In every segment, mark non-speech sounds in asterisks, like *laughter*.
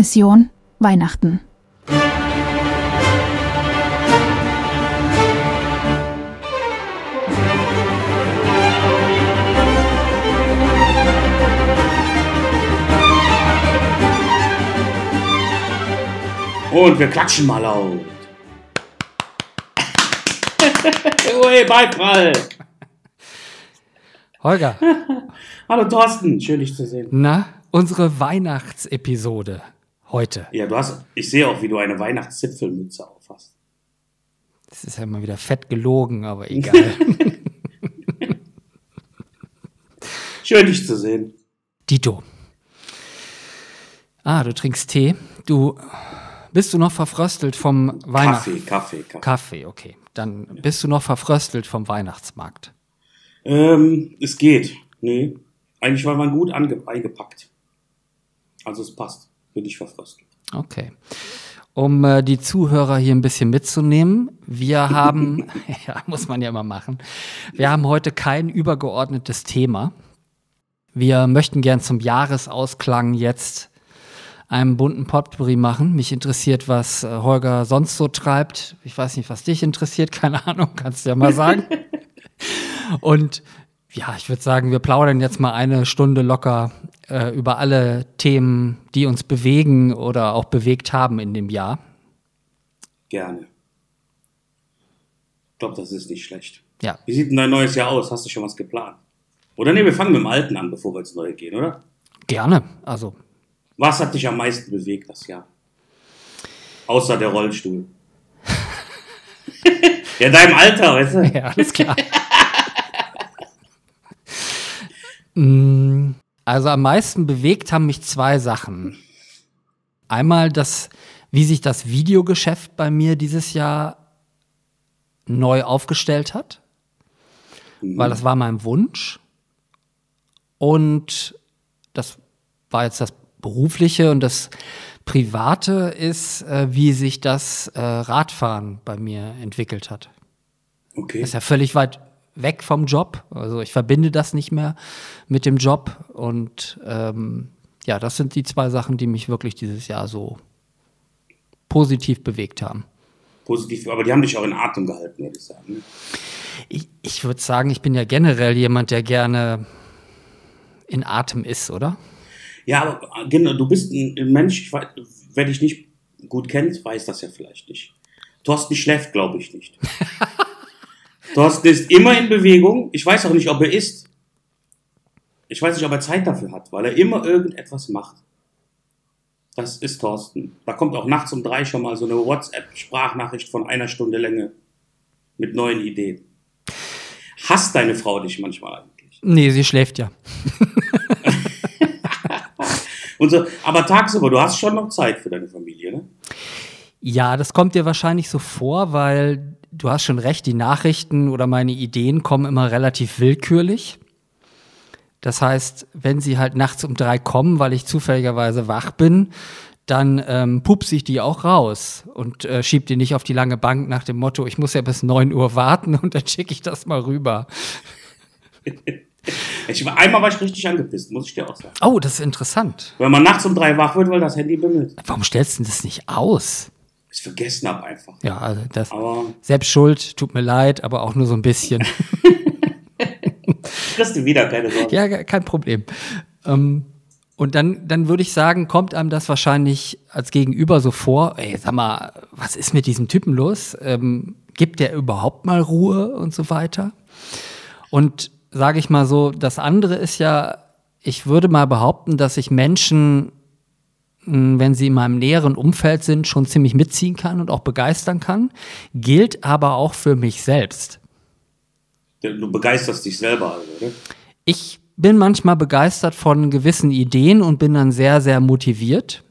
Mission Weihnachten. Und wir klatschen mal laut. *laughs* Ui, Beifall. Holger, *laughs* Hallo Thorsten, schön dich zu sehen. na, unsere Weihnachtsepisode heute. Ja, du hast, ich sehe auch, wie du eine Weihnachtszipfelmütze aufhast. Das ist ja mal wieder fett gelogen, aber *laughs* egal. Schön dich zu sehen. Dito. Ah, du trinkst Tee. Du bist du noch verfröstelt vom Weihnachts Kaffee, Kaffee, Kaffee. Kaffee, okay. Dann bist du noch verfröstelt vom Weihnachtsmarkt. Ähm, es geht. Nee. Eigentlich war man gut eingepackt. Also es passt. Bin ich verfröstelt. Okay. Um äh, die Zuhörer hier ein bisschen mitzunehmen, wir *laughs* haben, *laughs* ja, muss man ja immer machen, wir haben heute kein übergeordnetes Thema. Wir möchten gern zum Jahresausklang jetzt einen bunten Potpourri machen. Mich interessiert, was äh, Holger sonst so treibt. Ich weiß nicht, was dich interessiert, *laughs* keine Ahnung, kannst du ja mal sagen. Und ja, ich würde sagen, wir plaudern jetzt mal eine Stunde locker äh, über alle Themen, die uns bewegen oder auch bewegt haben in dem Jahr. Gerne. Ich glaube, das ist nicht schlecht. Ja, Wie sieht denn dein neues Jahr aus? Hast du schon was geplant? Oder nee, wir fangen mit dem Alten an, bevor wir ins Neue gehen, oder? gerne. Also, Was hat dich am meisten bewegt das Jahr? Außer der Rollstuhl. *laughs* ja, deinem Alter, weißt du? ja, alles klar. *laughs* Mm, also am meisten bewegt haben mich zwei Sachen. Einmal das, wie sich das Videogeschäft bei mir dieses Jahr neu aufgestellt hat, weil das war mein Wunsch. Und das war jetzt das Berufliche und das Private ist, äh, wie sich das äh, Radfahren bei mir entwickelt hat. Okay. ist ja völlig weit weg vom Job. Also ich verbinde das nicht mehr mit dem Job. Und ähm, ja, das sind die zwei Sachen, die mich wirklich dieses Jahr so positiv bewegt haben. Positiv, aber die haben dich auch in Atem gehalten, würde ich sagen. ne? Ich, ich würde sagen, ich bin ja generell jemand, der gerne in Atem ist, oder? Ja, aber genau, du bist ein ein Mensch, ich weiß, wer dich nicht gut kennt, weiß das ja vielleicht nicht. Thorsten schläft, glaube ich, nicht. *laughs* Thorsten ist immer in Bewegung. Ich weiß auch nicht, ob er isst. Ich weiß nicht, ob er Zeit dafür hat, weil er immer irgendetwas macht. Das ist Thorsten. Da kommt auch nachts um drei schon mal so eine WhatsApp-Sprachnachricht von einer Stunde Länge mit neuen Ideen. Hasst deine Frau dich manchmal eigentlich? Nee, sie schläft ja. *laughs* Und so, aber tagsüber, du hast schon noch Zeit für deine Familie, ne? Ja, das kommt dir wahrscheinlich so vor, weil du hast schon recht, die Nachrichten oder meine Ideen kommen immer relativ willkürlich. Das heißt, wenn sie halt nachts um drei kommen, weil ich zufälligerweise wach bin, dann ähm, pupse ich die auch raus und äh, schieb die nicht auf die lange Bank nach dem Motto, ich muss ja bis 9 Uhr warten und dann schicke ich das mal rüber. Ich, war- einmal war ich richtig angepisst, muss ich dir auch sagen. Oh, das ist interessant. Wenn man nachts um drei wach wird, weil das Handy bimmelt. Warum stellst du das nicht aus? Ich vergessen hab einfach. Ja, also das Aber selbst schuld, tut mir leid, aber auch nur so ein bisschen. *laughs* kriegst du wieder, keine Sorge. Ja, kein Problem. Ähm, und dann, dann würde ich sagen, kommt einem das wahrscheinlich als Gegenüber so vor, ey, sag mal, was ist mit diesem Typen los? Ähm, gibt der überhaupt mal Ruhe und so weiter? Und sage ich mal so, das andere ist ja, ich würde mal behaupten, dass ich Menschen, wenn sie in meinem näheren Umfeld sind, schon ziemlich mitziehen kann und auch begeistern kann, gilt aber auch für mich selbst. Du begeisterst dich selber, also, ne? Ich bin manchmal begeistert von gewissen Ideen und bin dann sehr, sehr motiviert.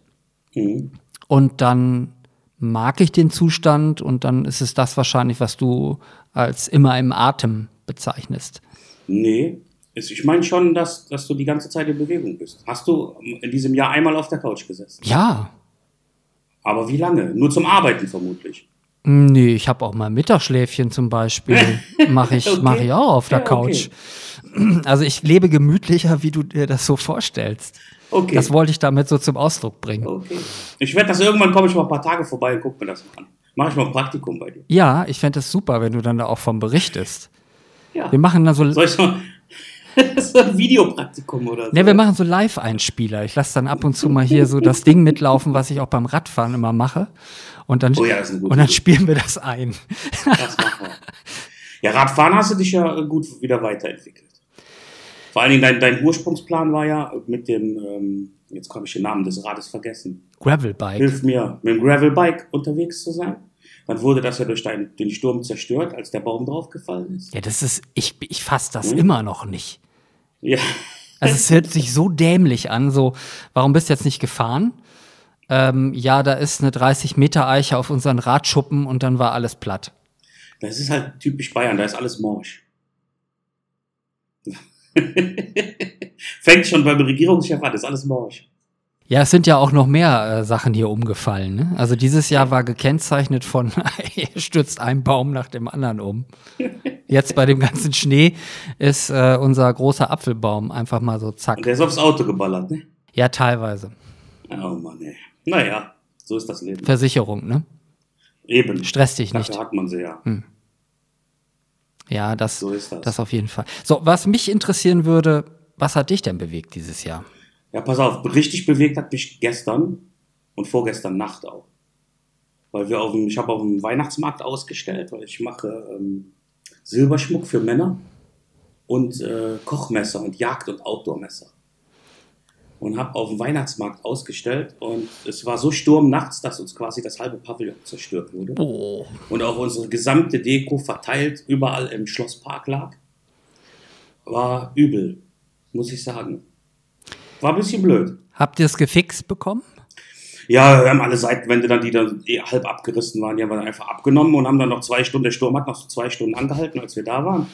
Mhm. Und dann mag ich den Zustand und dann ist es das wahrscheinlich, was du als immer im Atem bezeichnest. Nee. Ich meine schon, dass, dass du die ganze Zeit in Bewegung bist. Hast du in diesem Jahr einmal auf der Couch gesessen? Ja, Aber wie lange? Nur zum Arbeiten vermutlich. nee, ich habe auch mal Mittagsschläfchen zum Beispiel. *laughs* Mache ich, Okay. mach ich auch auf der Ja, Couch. okay. *clears throat* Also ich lebe gemütlicher, wie du dir das so vorstellst. Okay. Das wollte ich damit so zum Ausdruck bringen. okay. Ich werde das irgendwann, komme ich mal ein paar Tage vorbei und gucke mir das mal an. Mache ich mal ein Praktikum bei dir. Ja, ich fände es super, wenn du dann da auch vom berichtest. Ja. Wir machen dann so, Soll ich so, *laughs* so ein Videopraktikum oder so? ne, wir machen so Live-Einspieler. Ich lasse dann ab und zu mal hier so das Ding mitlaufen, was ich auch beim Radfahren immer mache. Und dann, Oh ja, das ist und dann spielen wir das ein. Das machen wir. Ja, Radfahren hast du dich ja gut wieder weiterentwickelt. Vor allen Dingen dein, dein Ursprungsplan war ja mit dem, ähm, jetzt habe ich den Namen des Rades vergessen. Gravelbike. Hilf mir, mit dem Gravelbike unterwegs zu sein. Dann wurde das ja durch dein, den Sturm zerstört, als der Baum draufgefallen ist. Ja, das ist, ich, ich fasse das Hm? immer noch nicht. Ja. Also es hört sich so dämlich an, so, warum bist du jetzt nicht gefahren? Ähm, ja, da ist eine 30 Meter Eiche auf unseren Radschuppen und dann war alles platt. Das ist halt typisch Bayern, da ist alles morsch. *laughs* Fängt schon beim Regierungschef an, ist alles morsch. Ja, es sind ja auch noch mehr äh, Sachen hier umgefallen. Ne? Also dieses Jahr war gekennzeichnet von, *laughs* stürzt ein Baum nach dem anderen um. Jetzt bei dem ganzen Schnee ist äh, unser großer Apfelbaum einfach mal so Und zack. der ist aufs Auto geballert, ne? Ja, teilweise. Oh Mann, ey. Naja, so ist das Leben. Versicherung, ne? Eben. Stress dich Dafür nicht. hat man sie ja. Ja, das, So ist das. das auf jeden Fall. So, was mich interessieren würde, was hat dich denn bewegt dieses Jahr? Ja, pass auf, richtig bewegt hat mich gestern und vorgestern Nacht auch. Weil wir auf dem, ich habe auf dem Weihnachtsmarkt ausgestellt, weil ich mache ähm, Silberschmuck für Männer und äh, Kochmesser und Jagd- und Outdoormesser. Und habe auf dem Weihnachtsmarkt ausgestellt und es war so Sturm nachts, dass uns quasi das halbe Pavillon zerstört wurde. Oh. und auch unsere gesamte Deko verteilt überall im Schlosspark lag. War übel, muss ich sagen. War ein bisschen blöd. Habt ihr es gefixt bekommen? Ja, wir haben alle Seitenwände dann, die dann eh halb abgerissen waren, die haben wir dann einfach abgenommen und haben dann noch zwei Stunden, der Sturm hat noch so zwei Stunden angehalten, als wir da waren.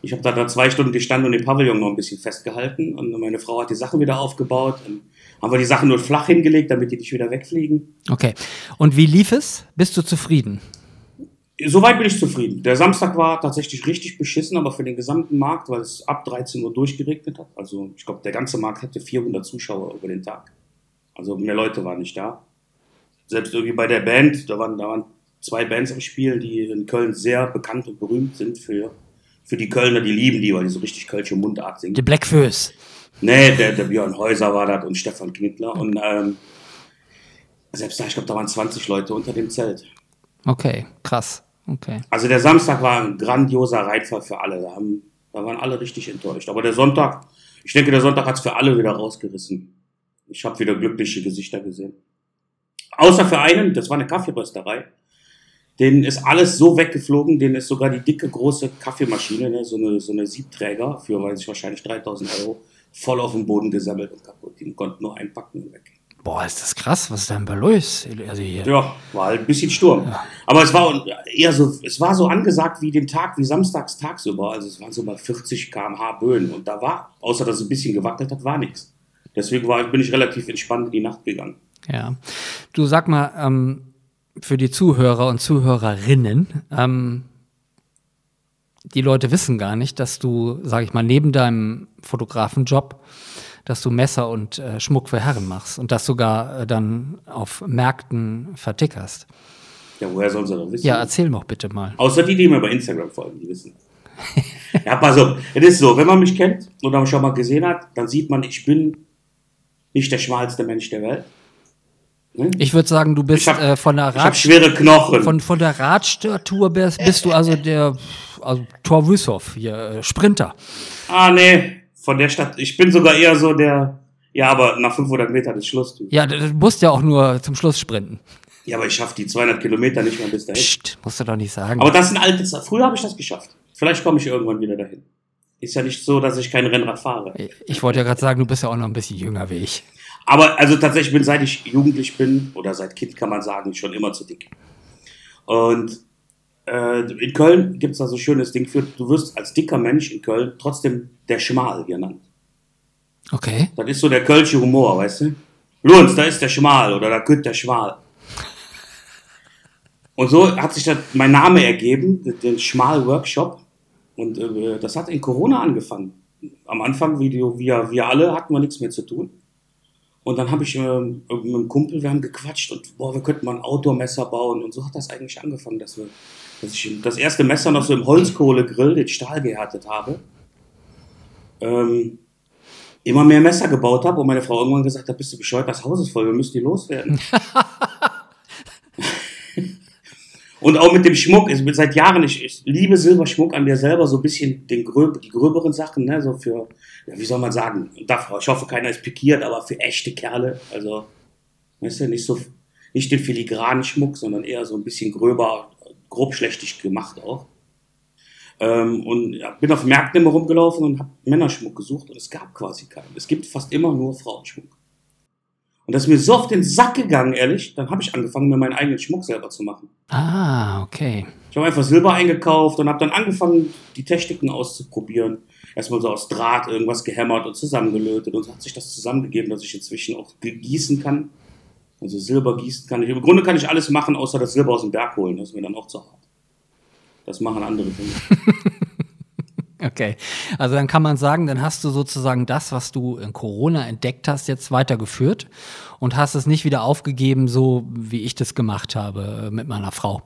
Ich habe da, da zwei Stunden gestanden und den Pavillon noch ein bisschen festgehalten und meine Frau hat die Sachen wieder aufgebaut. Und haben wir die Sachen nur flach hingelegt, damit die nicht wieder wegfliegen. Okay. Und wie lief es? Bist du zufrieden? Soweit bin ich zufrieden. Der Samstag war tatsächlich richtig beschissen, aber für den gesamten Markt, weil es ab 13 Uhr durchgeregnet hat. Also ich glaube, der ganze Markt hatte 400 Zuschauer über den Tag. Also mehr Leute waren nicht da. Selbst irgendwie bei der Band, da waren, da waren zwei Bands am Spiel, die in Köln sehr bekannt und berühmt sind für, für die Kölner, die lieben die, weil die so richtig kölsche Mundart singen. Die Blackfoes. Nee, der, der Björn Häuser war das und Stefan Knittler. Und ähm, selbst da, ich glaube, da waren 20 Leute unter dem Zelt. Okay, krass. Okay. Also der Samstag war ein grandioser Reitfall für alle. Da, haben, da waren alle richtig enttäuscht. Aber der Sonntag, ich denke, der Sonntag hat es für alle wieder rausgerissen. Ich habe wieder glückliche Gesichter gesehen. Außer für einen, das war eine Kaffeerösterei. Denen ist alles so weggeflogen, denen ist sogar die dicke, große Kaffeemaschine, ne, so, eine, so eine Siebträger, für, weiß ich, wahrscheinlich 3000 Euro, voll auf den Boden gesammelt und kaputt. Die konnten nur einpacken und weg. Boah, ist das krass. Was ist denn bei los? Also hier. Ja, war halt ein bisschen Sturm. Aber es war eher so, es war so angesagt wie den Tag, wie samstags tagsüber. Also es waren so mal 40 km/h Böen. Und da war, außer dass es ein bisschen gewackelt hat, war nichts. Deswegen war, bin ich relativ entspannt in die Nacht gegangen. Ja. Du sag mal, ähm, für die Zuhörer und Zuhörerinnen, ähm, die Leute wissen gar nicht, dass du, sag ich mal, neben deinem Fotografenjob, dass du Messer und äh, Schmuck für Herren machst und das sogar äh, dann auf Märkten vertickerst. Ja, woher sollen sie das wissen? Ja, erzähl doch bitte mal. Außer die, die mir bei Instagram folgen, die wissen. *laughs* ja, also, es ist so, wenn man mich kennt oder mich schon mal gesehen hat, dann sieht man, ich bin nicht der schmalste Mensch der Welt. Ne? Ich würde sagen, du bist hab- äh, von der Rad schwere Knochen. von, von der Radstatur bist, bist du also der also Thor Wüssow, hier äh, Sprinter. ah, nee, von der Stadt. Ich bin sogar eher so der, ja, aber nach 500 Metern ist Schluss. Du. Ja, du musst ja auch nur zum Schluss sprinten. Ja, aber ich schaffe die 200 Kilometer nicht mehr bis dahin. Psst, musst du doch nicht sagen. Aber das sind alte Zeiten. Früher habe ich das geschafft. Vielleicht komme ich irgendwann wieder dahin. Ist ja nicht so, dass ich kein Rennrad fahre. Ich wollte ja gerade sagen, du bist ja auch noch ein bisschen jünger wie ich. Aber also tatsächlich bin, seit ich jugendlich bin, oder seit Kind kann man sagen, schon immer zu dick. Und in Köln gibt es da so ein schönes Ding für, du wirst als dicker Mensch in Köln trotzdem der Schmal genannt. Okay. Das ist so der kölsche Humor, weißt du? Lunz, da ist der Schmal oder da könnte der Schmal. Und so hat sich dann mein Name ergeben, den Schmal-Workshop. Und äh, das hat in Corona angefangen. am Anfang, wie, wir, wir alle, hatten wir nichts mehr zu tun. Und dann habe ich äh, mit einem Kumpel, wir haben gequatscht und boah, wir könnten mal ein Outdoor-Messer bauen. Und so hat das eigentlich angefangen, dass, wir, dass ich das erste Messer noch so im Holzkohlegrill, den Stahl gehärtet habe. Ähm, immer mehr Messer gebaut habe und meine Frau irgendwann gesagt hat, bist du bescheuert, das Haus ist voll, wir müssen die loswerden. *laughs* und auch mit dem Schmuck, ich bin seit Jahren, ich, ich liebe Silberschmuck an mir selber, so ein bisschen den gröb, die gröberen Sachen, ne, so für, ja, wie soll man sagen, ich hoffe, keiner ist pikiert, aber für echte Kerle, also, weißt du, nicht so, nicht den filigranen Schmuck, sondern eher so ein bisschen gröber, grobschlächtig gemacht auch. Ähm, und ja, bin auf Märkten immer rumgelaufen und habe Männerschmuck gesucht und es gab quasi keinen. Es gibt fast immer nur Frauenschmuck. Und das ist mir so auf den Sack gegangen, ehrlich. Dann habe ich angefangen, mir meinen eigenen Schmuck selber zu machen. Ah, okay. Ich habe einfach Silber eingekauft und habe dann angefangen, die Techniken auszuprobieren. Erstmal so aus Draht irgendwas gehämmert und zusammengelötet. Und so hat sich das zusammengegeben, dass ich inzwischen auch gießen kann. Also Silber gießen kann ich. Im Grunde kann ich alles machen, außer das Silber aus dem Berg holen. Das ist mir dann auch zu hart. Das machen andere für mich. *laughs* Okay, also dann kann man sagen, dann hast du sozusagen das, was du in Corona entdeckt hast, jetzt weitergeführt und hast es nicht wieder aufgegeben, so wie ich das gemacht habe äh, mit meiner Frau.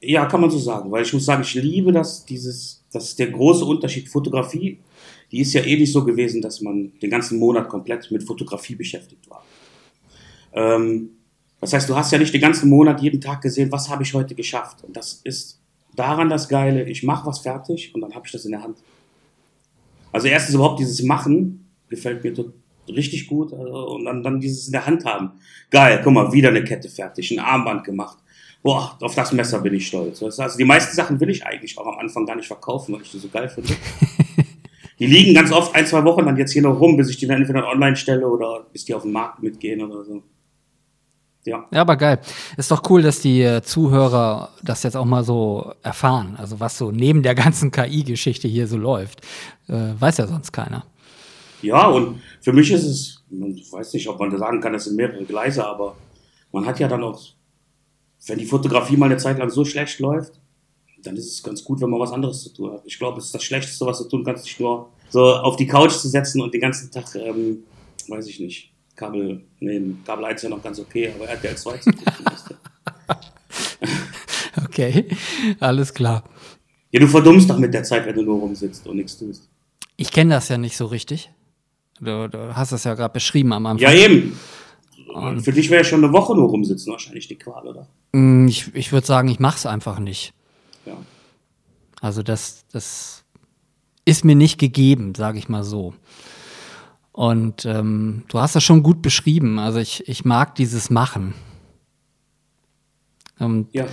Ja, kann man so sagen, weil ich muss sagen, ich liebe das, dieses, das ist der große Unterschied. Fotografie, die ist ja eh nicht so gewesen, dass man den ganzen Monat komplett mit Fotografie beschäftigt war. Ähm, das heißt, du hast ja nicht den ganzen Monat jeden Tag gesehen, was habe ich heute geschafft. Und das ist daran das Geile, ich mache was fertig und dann habe ich das in der Hand. Also erstens überhaupt dieses Machen gefällt mir richtig gut also, und dann, dann dieses in der Hand haben. Geil, guck mal, wieder eine Kette fertig, ein Armband gemacht. Boah, auf das Messer bin ich stolz. Also die meisten Sachen will ich eigentlich auch am Anfang gar nicht verkaufen, weil ich die so geil finde. *laughs* die liegen ganz oft ein, zwei Wochen dann jetzt hier noch rum, bis ich die dann entweder online stelle oder bis die auf den Markt mitgehen oder so. Ja. ja, aber geil. Ist doch cool, dass die äh, Zuhörer das jetzt auch mal so erfahren. Also was so neben der ganzen KI-Geschichte hier so läuft. Äh, weiß ja sonst keiner. Ja, und für mich ist es, ich weiß nicht, ob man da sagen kann, das sind mehrere Gleise, aber man hat ja dann auch, wenn die Fotografie mal eine Zeit lang so schlecht läuft, dann ist es ganz gut, wenn man was anderes zu tun hat. Ich glaube, es ist das Schlechteste, was du tun kannst, dich nur so auf die Couch zu setzen und den ganzen Tag, ähm, weiß ich nicht, Kabel, nee, Kabel 1 ist ja noch ganz okay, aber RTL 2 zu gucken Okay, alles klar. Ja, du verdummst doch mit der Zeit, wenn du nur rumsitzt und nichts tust. Ich kenne das ja nicht so richtig. Du, du hast es ja gerade beschrieben am Anfang. Ja, eben. Und Für dich wäre ja schon eine Woche nur rumsitzen wahrscheinlich die Qual, oder? Mm, ich, ich würde sagen, ich mache es einfach nicht. Ja. Also das, das ist mir nicht gegeben, sage ich mal so. Und ähm, du hast das schon gut beschrieben. Also ich, ich mag dieses Machen. Ähm, ja.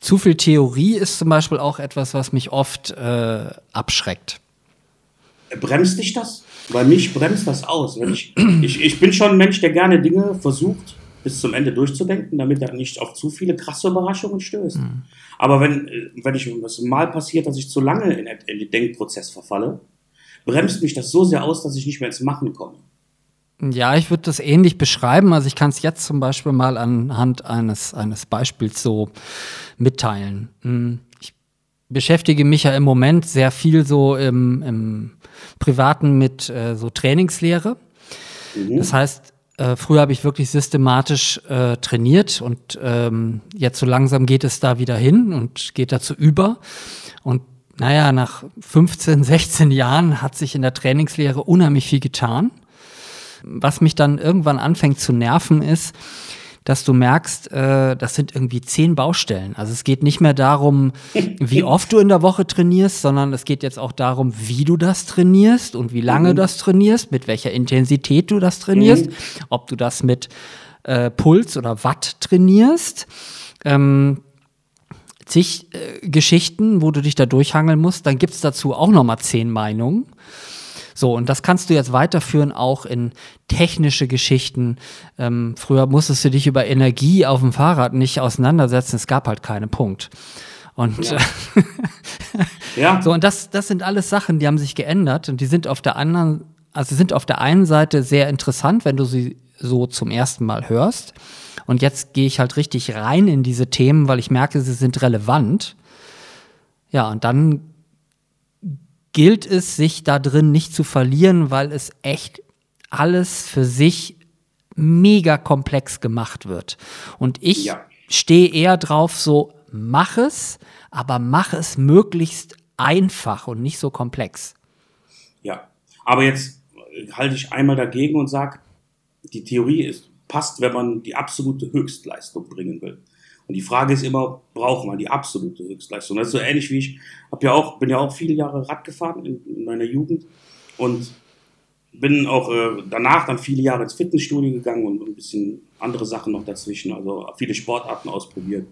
Zu viel Theorie ist zum Beispiel auch etwas, was mich oft äh, abschreckt. Bremst dich das? Weil mich bremst das aus. Ich, ich, ich bin schon ein Mensch, der gerne Dinge versucht, bis zum Ende durchzudenken, damit er nicht auf zu viele krasse Überraschungen stößt. Mhm. Aber wenn, wenn ich was mal passiert, dass ich zu lange in den Denkprozess verfalle, bremst mich das so sehr aus, dass ich nicht mehr ins Machen komme. Ja, ich würde das ähnlich beschreiben. Also ich kann es jetzt zum Beispiel mal anhand eines, eines Beispiels so mitteilen. Hm, ich beschäftige mich ja im Moment sehr viel so im, im Privaten mit äh, so Trainingslehre. Mhm. Das heißt, äh, früher habe ich wirklich systematisch äh, trainiert und ähm, jetzt so langsam geht es da wieder hin und geht dazu über. Und naja, nach 15, 16 Jahren hat sich in der Trainingslehre unheimlich viel getan. Was mich dann irgendwann anfängt zu nerven, ist, dass du merkst, äh, das sind irgendwie zehn Baustellen. Also es geht nicht mehr darum, wie *laughs* oft du in der Woche trainierst, sondern es geht jetzt auch darum, wie du das trainierst und wie lange mhm. du das trainierst, mit welcher Intensität du das trainierst, mhm. ob du das mit äh, Puls oder Watt trainierst. Ähm, zig äh, Geschichten, wo du dich da durchhangeln musst. Dann gibt es dazu auch nochmal zehn Meinungen. So, und das kannst du jetzt weiterführen auch in technische Geschichten. Ähm, früher musstest du dich über Energie auf dem Fahrrad nicht auseinandersetzen. Es gab halt keinen Punkt. Und ja. *laughs* ja. so, und das, das sind alles Sachen, die haben sich geändert und die sind auf der anderen, also sind auf der einen Seite sehr interessant, wenn du sie so zum ersten Mal hörst. Und jetzt gehe ich halt richtig rein in diese Themen, weil ich merke, sie sind relevant. Ja, und dann gilt es, sich da drin nicht zu verlieren, weil es echt alles für sich mega komplex gemacht wird. Und ich Ja. stehe eher drauf, so mach es, aber mach es möglichst einfach und nicht so komplex. Ja, aber jetzt halte ich einmal dagegen und sage, die Theorie ist, passt, wenn man die absolute Höchstleistung bringen will. Und die Frage ist immer, braucht man die absolute Höchstleistung? Das ist so ähnlich wie ich hab ja auch, bin ja auch viele Jahre Rad gefahren in, in meiner Jugend und bin auch äh, danach dann viele Jahre ins Fitnessstudio gegangen und ein bisschen andere Sachen noch dazwischen, also viele Sportarten ausprobiert.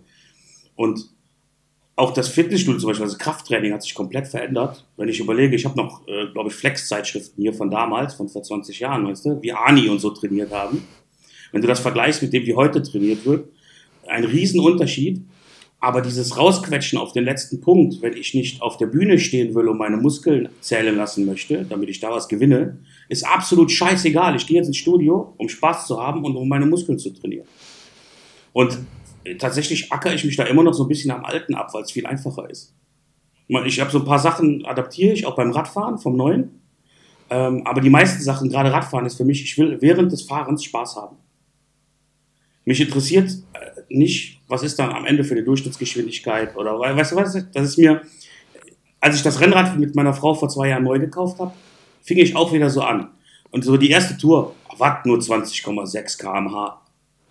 Und auch das Fitnessstudio zum Beispiel, also Krafttraining hat sich komplett verändert. Wenn ich überlege, ich habe noch, äh, glaube ich, Flex-Zeitschriften hier von damals, von vor 20 Jahren, weißt du, wie Ani und so trainiert haben. Wenn du das vergleichst mit dem, wie heute trainiert wird, ein Riesenunterschied. Aber dieses Rausquetschen auf den letzten Punkt, wenn ich nicht auf der Bühne stehen will und meine Muskeln zählen lassen möchte, damit ich da was gewinne, ist absolut scheißegal. Ich gehe jetzt ins Studio, um Spaß zu haben und um meine Muskeln zu trainieren. Und tatsächlich ackere ich mich da immer noch so ein bisschen am Alten ab, weil es viel einfacher ist. Ich habe so ein paar Sachen adaptiere ich auch beim Radfahren vom Neuen. Ähm, aber die meisten Sachen, gerade Radfahren, ist für mich, ich will während des Fahrens Spaß haben. Mich interessiert äh, nicht, was ist dann am Ende für eine Durchschnittsgeschwindigkeit oder we- weißt du was? Das ist mir, als ich das Rennrad mit meiner Frau vor zwei Jahren neu gekauft habe, fing ich auch wieder so an. Und so die erste Tour, was nur 20,6 km/h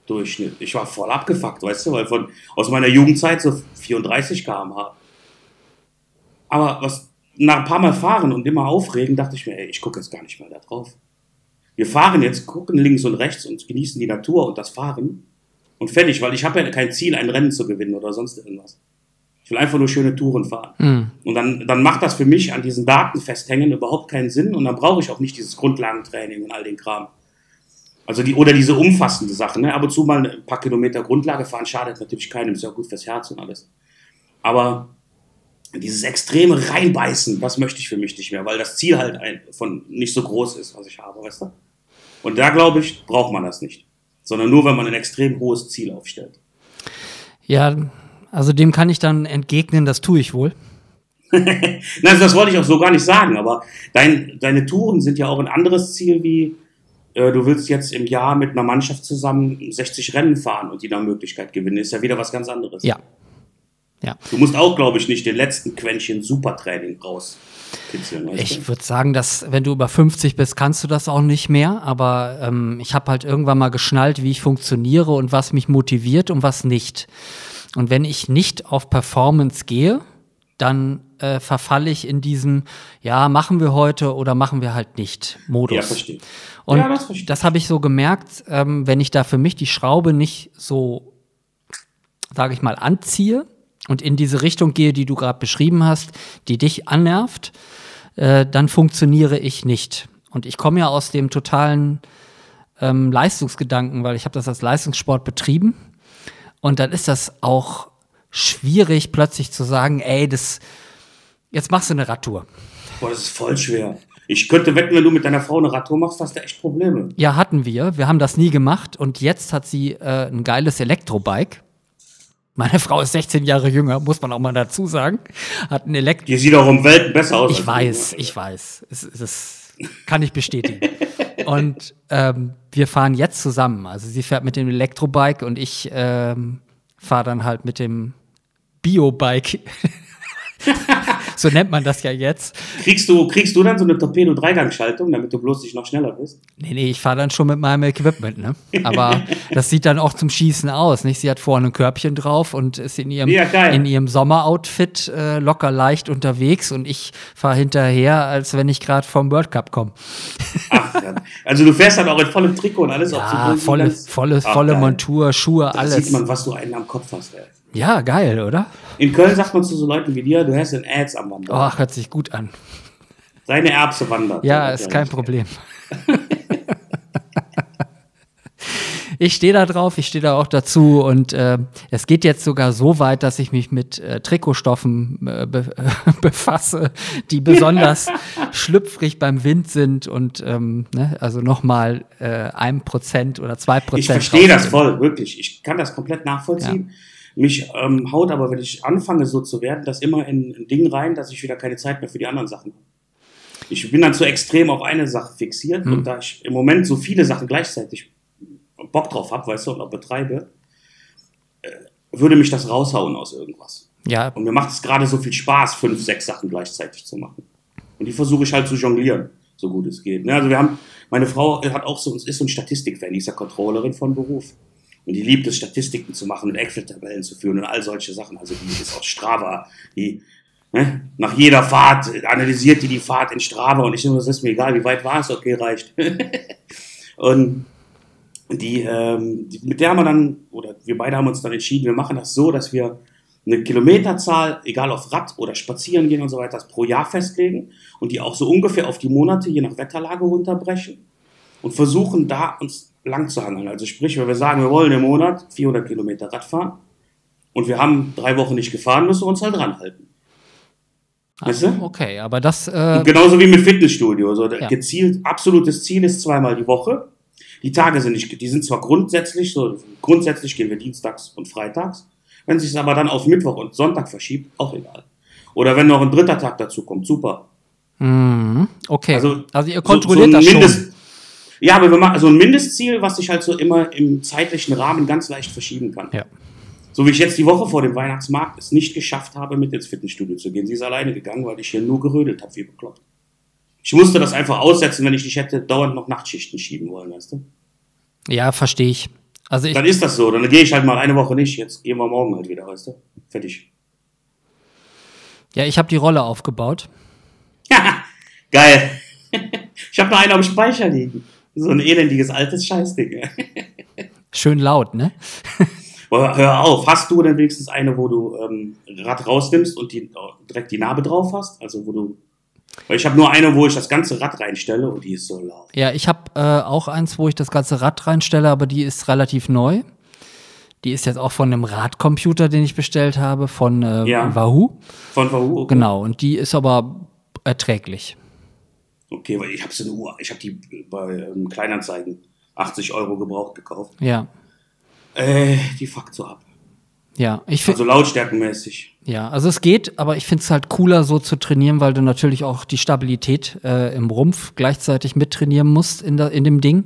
Durchschnitt. Ich war voll abgefuckt, weißt du, weil von aus meiner Jugendzeit so 34 km/h. Aber was nach ein paar Mal fahren und immer aufregen, dachte ich mir, ey, ich gucke jetzt gar nicht mehr da drauf. Wir fahren jetzt, gucken links und rechts und genießen die Natur und das Fahren und fertig, weil ich habe ja kein Ziel, ein Rennen zu gewinnen oder sonst irgendwas. Ich will einfach nur schöne Touren fahren. Hm. Und dann, dann macht das für mich an diesen Daten festhängen überhaupt keinen Sinn und dann brauche ich auch nicht dieses Grundlagentraining und all den Kram. Also die, oder diese umfassende Sache, ne? Ab und zu mal ein paar Kilometer Grundlage fahren schadet natürlich keinem, ist ja gut fürs Herz und alles. Aber dieses extreme Reinbeißen, das möchte ich für mich nicht mehr, weil das Ziel halt ein, von nicht so groß ist, was ich habe, weißt du? Und da glaube ich, braucht man das nicht. Sondern nur, wenn man ein extrem hohes Ziel aufstellt. Ja, also dem kann ich dann entgegnen, das tue ich wohl. *laughs* Nein, also das wollte ich auch so gar nicht sagen, aber dein, deine Touren sind ja auch ein anderes Ziel wie, äh, du willst jetzt im Jahr mit einer Mannschaft zusammen 60 Rennen fahren und die nach Möglichkeit gewinnen, ist ja wieder was ganz anderes. Ja. Ja. Du musst auch, glaube ich, nicht den letzten Quäntchen Supertraining. Weißt Ich würde sagen, dass wenn du über 50 bist, kannst du das auch nicht mehr. Aber ähm, ich habe halt irgendwann mal geschnallt, wie ich funktioniere und was mich motiviert und was nicht. Und wenn ich nicht auf Performance gehe, dann äh, verfalle ich in diesem, ja, machen wir heute oder machen wir halt nicht Modus. Ja, verstehe. Und Ja, das verstehe das habe ich so gemerkt, ähm, wenn ich da für mich die Schraube nicht so, sage ich mal, anziehe und in diese Richtung gehe, die du gerade beschrieben hast, die dich annervt, äh, dann funktioniere ich nicht. Und ich komme ja aus dem totalen ähm, Leistungsgedanken, weil ich habe das als Leistungssport betrieben. Und dann ist das auch schwierig, plötzlich zu sagen, ey, das, jetzt machst du eine Radtour. Boah, das ist voll schwer. Ich könnte wetten, wenn du mit deiner Frau eine Radtour machst, hast du echt Probleme. Ja, hatten wir. Wir haben das nie gemacht und jetzt hat sie äh, ein geiles Elektrobike. Meine *laughs* Frau ist 16 Jahre jünger, muss man auch mal dazu sagen. Hat ein Elektro. Die sieht auch um Welten besser aus. Ich du. weiß, ich weiß. Es, es kann ich bestätigen. *laughs* Und ähm, wir fahren jetzt zusammen. Also sie fährt mit dem Elektrobike und ich ähm, fahre dann halt mit dem Biobike. *laughs* *laughs* so nennt man das ja jetzt. Kriegst du, kriegst du dann so eine Torpedo-Dreigangschaltung, damit du bloß nicht noch schneller bist? Nee, nee, ich fahre dann schon mit meinem Equipment, ne? Aber *laughs* das sieht dann auch zum Schießen aus, nicht? Sie hat vorne ein Körbchen drauf und ist in ihrem, Ja, in ihrem Sommeroutfit äh, locker leicht unterwegs und ich fahre hinterher, als wenn ich gerade vom World Cup komme. Ach. Also du fährst dann auch in vollem Trikot und alles auf Ja, volle, volle, Ach, volle geil. Montur, Schuhe, Da alles. sieht man, was du einen am Kopf hast, ey. Ja, geil, oder? In Köln sagt man zu so Leuten wie dir, du hast den Ads am Wandern. Ach, hört sich gut an. Deine Erbse wandert. Ja, ist kein Problem. Ich stehe da drauf, ich stehe da auch dazu und äh, es geht jetzt sogar so weit, dass ich mich mit äh, Trikotstoffen äh, be *laughs* befasse, die besonders *laughs* schlüpfrig beim Wind sind und ähm, ne, also nochmal äh, ein Prozent oder zwei Prozent. Ich verstehe das voll, wirklich. Ich kann das komplett nachvollziehen. Mich ähm, haut aber, wenn ich anfange so zu werden, das immer in ein Ding rein, dass ich wieder keine Zeit mehr für die anderen Sachen habe. Ich bin dann zu extrem auf eine Sache fixiert Hm. und da ich im Moment so viele Sachen gleichzeitig Bock drauf habe, weißt du, und auch betreibe, äh, würde mich das raushauen aus irgendwas. Ja, Und mir macht es gerade so viel Spaß, fünf, sechs Sachen gleichzeitig zu machen. Und die versuche ich halt zu jonglieren, so gut es geht. Ne, Also wir haben, meine Frau hat auch so, ist so ein Statistikfan, die ist ja Controllerin von Beruf. Und die liebt es, Statistiken zu machen und Excel-Tabellen zu führen und all solche Sachen. Also die ist auch Strava, die ne, nach jeder Fahrt analysiert die die Fahrt in Strava und ich so, das ist mir egal, wie weit war es, okay, reicht. *laughs* und die, ähm, die, mit der haben wir dann, oder wir beide haben uns dann entschieden, wir machen das so, dass wir eine Kilometerzahl, egal auf Rad oder spazieren gehen und so weiter, pro Jahr festlegen und die auch so ungefähr auf die Monate je nach Wetterlage runterbrechen und versuchen da uns lang zu hangeln. Also sprich, wenn wir sagen, wir wollen im Monat 400 Kilometer Rad fahren und wir haben drei Wochen nicht gefahren, müssen wir uns halt ranhalten. Weißt du? okay, aber das, äh, genauso wie mit Fitnessstudio. So, Ja. gezielt, absolutes Ziel ist zweimal die Woche. Die Tage sind nicht, die sind zwar grundsätzlich, so grundsätzlich gehen wir dienstags und freitags. Wenn sich es aber dann auf Mittwoch und Sonntag verschiebt, auch egal. Oder wenn noch ein dritter Tag dazu kommt, super. mhm, okay. Also, Also, ihr kontrolliert so, so das schon. Mindest, Ja, aber wir machen so ein Mindestziel, was sich halt so immer im zeitlichen Rahmen ganz leicht verschieben kann. Ja. So wie ich jetzt die Woche vor dem Weihnachtsmarkt es nicht geschafft habe, mit ins Fitnessstudio zu gehen. Sie ist alleine gegangen, weil ich hier nur gerödelt habe, wie bekloppt. Ich musste das einfach aussetzen, wenn ich nicht hätte dauernd noch Nachtschichten schieben wollen, weißt du? Ja, verstehe ich. Also ich, Dann ist das so. Dann gehe ich halt mal eine Woche nicht. Jetzt gehen wir morgen halt wieder, weißt du? Fertig. ja, ich habe die Rolle aufgebaut. *laughs* Geil. *laughs* Ich habe noch einen am Speicher liegen. So ein elendiges altes Scheißding. *laughs* Schön laut, ne? *laughs* Hör auf, hast du denn wenigstens eine, wo du ähm, Rad rausnimmst und die, direkt die Narbe drauf hast? Also wo du. Weil ich habe nur eine, wo ich das ganze Rad reinstelle und die ist so laut. Ja, ich habe äh, auch eins, wo ich das ganze Rad reinstelle, aber die ist relativ neu. Die ist jetzt auch von einem Radcomputer, den ich bestellt habe, von äh, Ja. Wahoo. Von Wahoo? Okay. Genau, und die ist aber erträglich. Okay, weil ich habe eine Uhr. Ich habe die bei ähm, Kleinanzeigen 80 Euro gebraucht gekauft. Ja, Äh, die fuckt so ab. ja. Ich finde, Also lautstärkenmäßig. ja, also es geht, aber ich finde es halt cooler, so zu trainieren, weil du natürlich auch die Stabilität äh, im Rumpf gleichzeitig mittrainieren musst in, der, in dem Ding.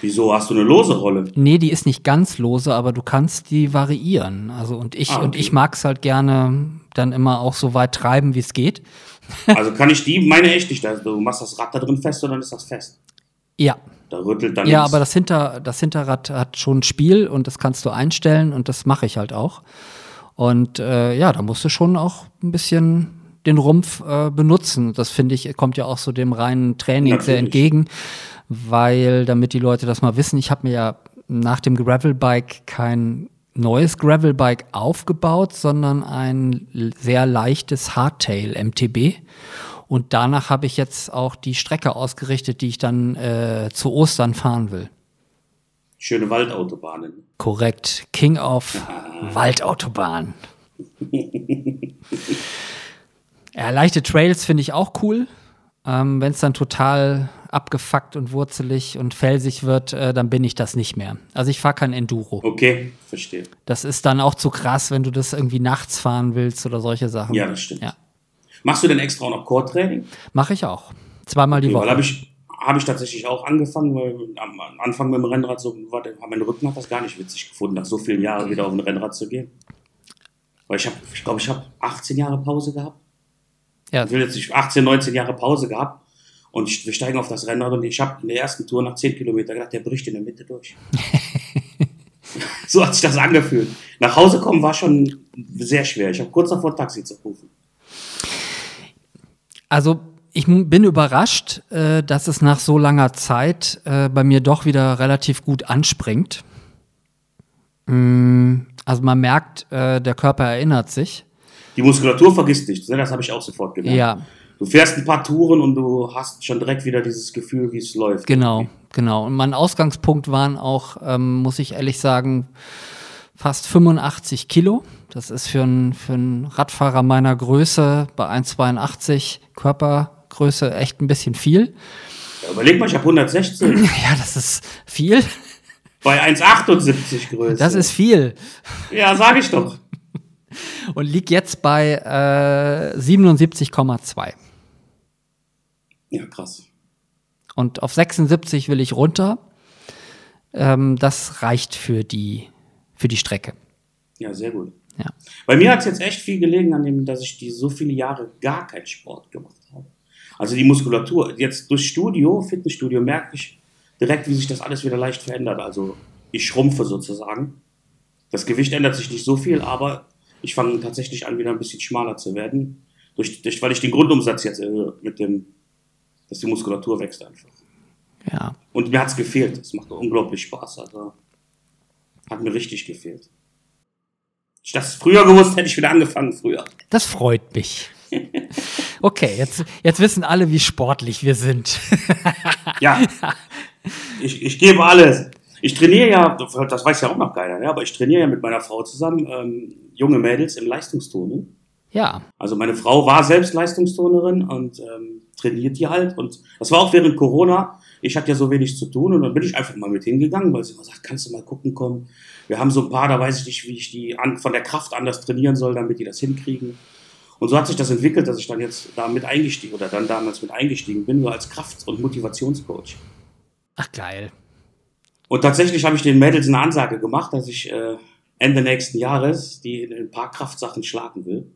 Wieso hast du eine lose Rolle? Nee, die ist nicht ganz lose, aber du kannst die variieren. Also und ich Ah, okay. und ich mag es halt gerne dann immer auch so weit treiben, wie es geht. *laughs* Also kann ich die, meine echt nicht. Also du machst das Rad da drin fest und dann ist das fest. Ja, Da rüttelt dann ja, aber das Hinter das Hinterrad hat schon ein Spiel und das kannst du einstellen und das mache ich halt auch. Und äh, ja, da musst du schon auch ein bisschen den Rumpf äh, benutzen. Das finde ich kommt ja auch so dem reinen Training sehr Natürlich. entgegen, weil damit die Leute das mal wissen, ich habe mir ja nach dem Gravelbike kein neues Gravelbike aufgebaut, sondern ein sehr leichtes Hardtail MTB. Und danach habe ich jetzt auch die Strecke ausgerichtet, die ich dann äh, zu Ostern fahren will. Schöne Waldautobahnen. Korrekt. King of Waldautobahn. *laughs* ja, leichte Trails finde ich auch cool. Ähm, Wenn es dann total abgefuckt und wurzelig und felsig wird, äh, dann bin ich das nicht mehr. Also ich fahre kein Enduro. Okay, verstehe. Das ist dann auch zu krass, wenn du das irgendwie nachts fahren willst oder solche Sachen. Ja, das stimmt. Ja, Machst du denn extra auch noch Core-Training? mache ich auch. Zweimal die Okay, weil Woche. habe ich, hab ich tatsächlich auch angefangen, weil am Anfang mit dem Rennrad so, warte, mein Rücken hat das gar nicht witzig gefunden, nach so vielen Jahren wieder auf ein Rennrad zu gehen. Weil ich habe, ich glaube, ich habe 18 Jahre Pause gehabt. ja, Ich will jetzt nicht 18, 19 Jahre Pause gehabt. Und ich, wir steigen auf das Rennrad und ich habe in der ersten Tour nach 10 Kilometern gedacht, der bricht in der Mitte durch. *laughs* so hat sich das angefühlt. Nach Hause kommen war schon sehr schwer. Ich habe kurz davor Taxi zu rufen. Also ich bin überrascht, äh, dass es nach so langer Zeit äh, bei mir doch wieder relativ gut anspringt. Mm, also man merkt, äh, der Körper erinnert sich. Die Muskulatur vergisst nichts, ne? das habe ich auch sofort gemerkt. Ja, Du fährst ein paar Touren und du hast schon direkt wieder dieses Gefühl, wie es läuft. genau, genau. Und mein Ausgangspunkt waren auch, ähm, muss ich ehrlich sagen, fast 85 Kilo. Das ist für einen für einen Radfahrer meiner Größe bei 1,82 Körpergröße echt ein bisschen viel. Ja, überleg mal, ich habe 116 *laughs* Ja, das ist viel. bei 1,78 Größe. Das ist viel. Ja, sage ich doch. und liegt jetzt bei äh, 77,2. Ja, krass. Und auf 76 will ich runter. Ähm, das reicht für die, für die Strecke. Ja, sehr gut. Ja. Bei mir hat es jetzt echt viel gelegen an dem, dass ich die so viele Jahre gar keinen Sport gemacht habe. Also die Muskulatur. Jetzt durch Studio, Fitnessstudio, merke ich direkt, wie sich das alles wieder leicht verändert. Also ich schrumpfe sozusagen. Das Gewicht ändert sich nicht so viel, aber ich fange tatsächlich an, wieder ein bisschen schmaler zu werden. Durch, durch, weil ich den Grundumsatz jetzt erhöhe, mit dem, dass die Muskulatur wächst einfach. Ja. Und mir hat es gefehlt. Es macht unglaublich Spaß. Also hat mir richtig gefehlt. Ich das früher gewusst, hätte ich wieder angefangen früher. Das freut mich. *laughs* Okay, jetzt, jetzt wissen alle, wie sportlich wir sind. Ja. Ich, ich gebe alles. Ich trainiere ja, das weiß ja auch noch keiner, ja, aber ich trainiere ja mit meiner Frau zusammen ähm, junge Mädels im Leistungsturnen. Ja, Also meine Frau war selbst Leistungsturnerin und ähm, trainiert die halt. Und das war auch während Corona. Ich hatte ja so wenig zu tun und dann bin ich einfach mal mit hingegangen, weil sie immer sagt, kannst du mal gucken kommen. Wir haben so ein paar, da weiß ich nicht, wie ich die an, von der Kraft anders trainieren soll, damit die das hinkriegen. Und so hat sich das entwickelt, dass ich dann jetzt da mit eingestiegen oder dann damals mit eingestiegen bin, nur als Kraft- und Motivationscoach. ach geil. Und tatsächlich habe ich den Mädels eine Ansage gemacht, dass ich äh, Ende nächsten Jahres die in ein paar Kraftsachen schlagen will.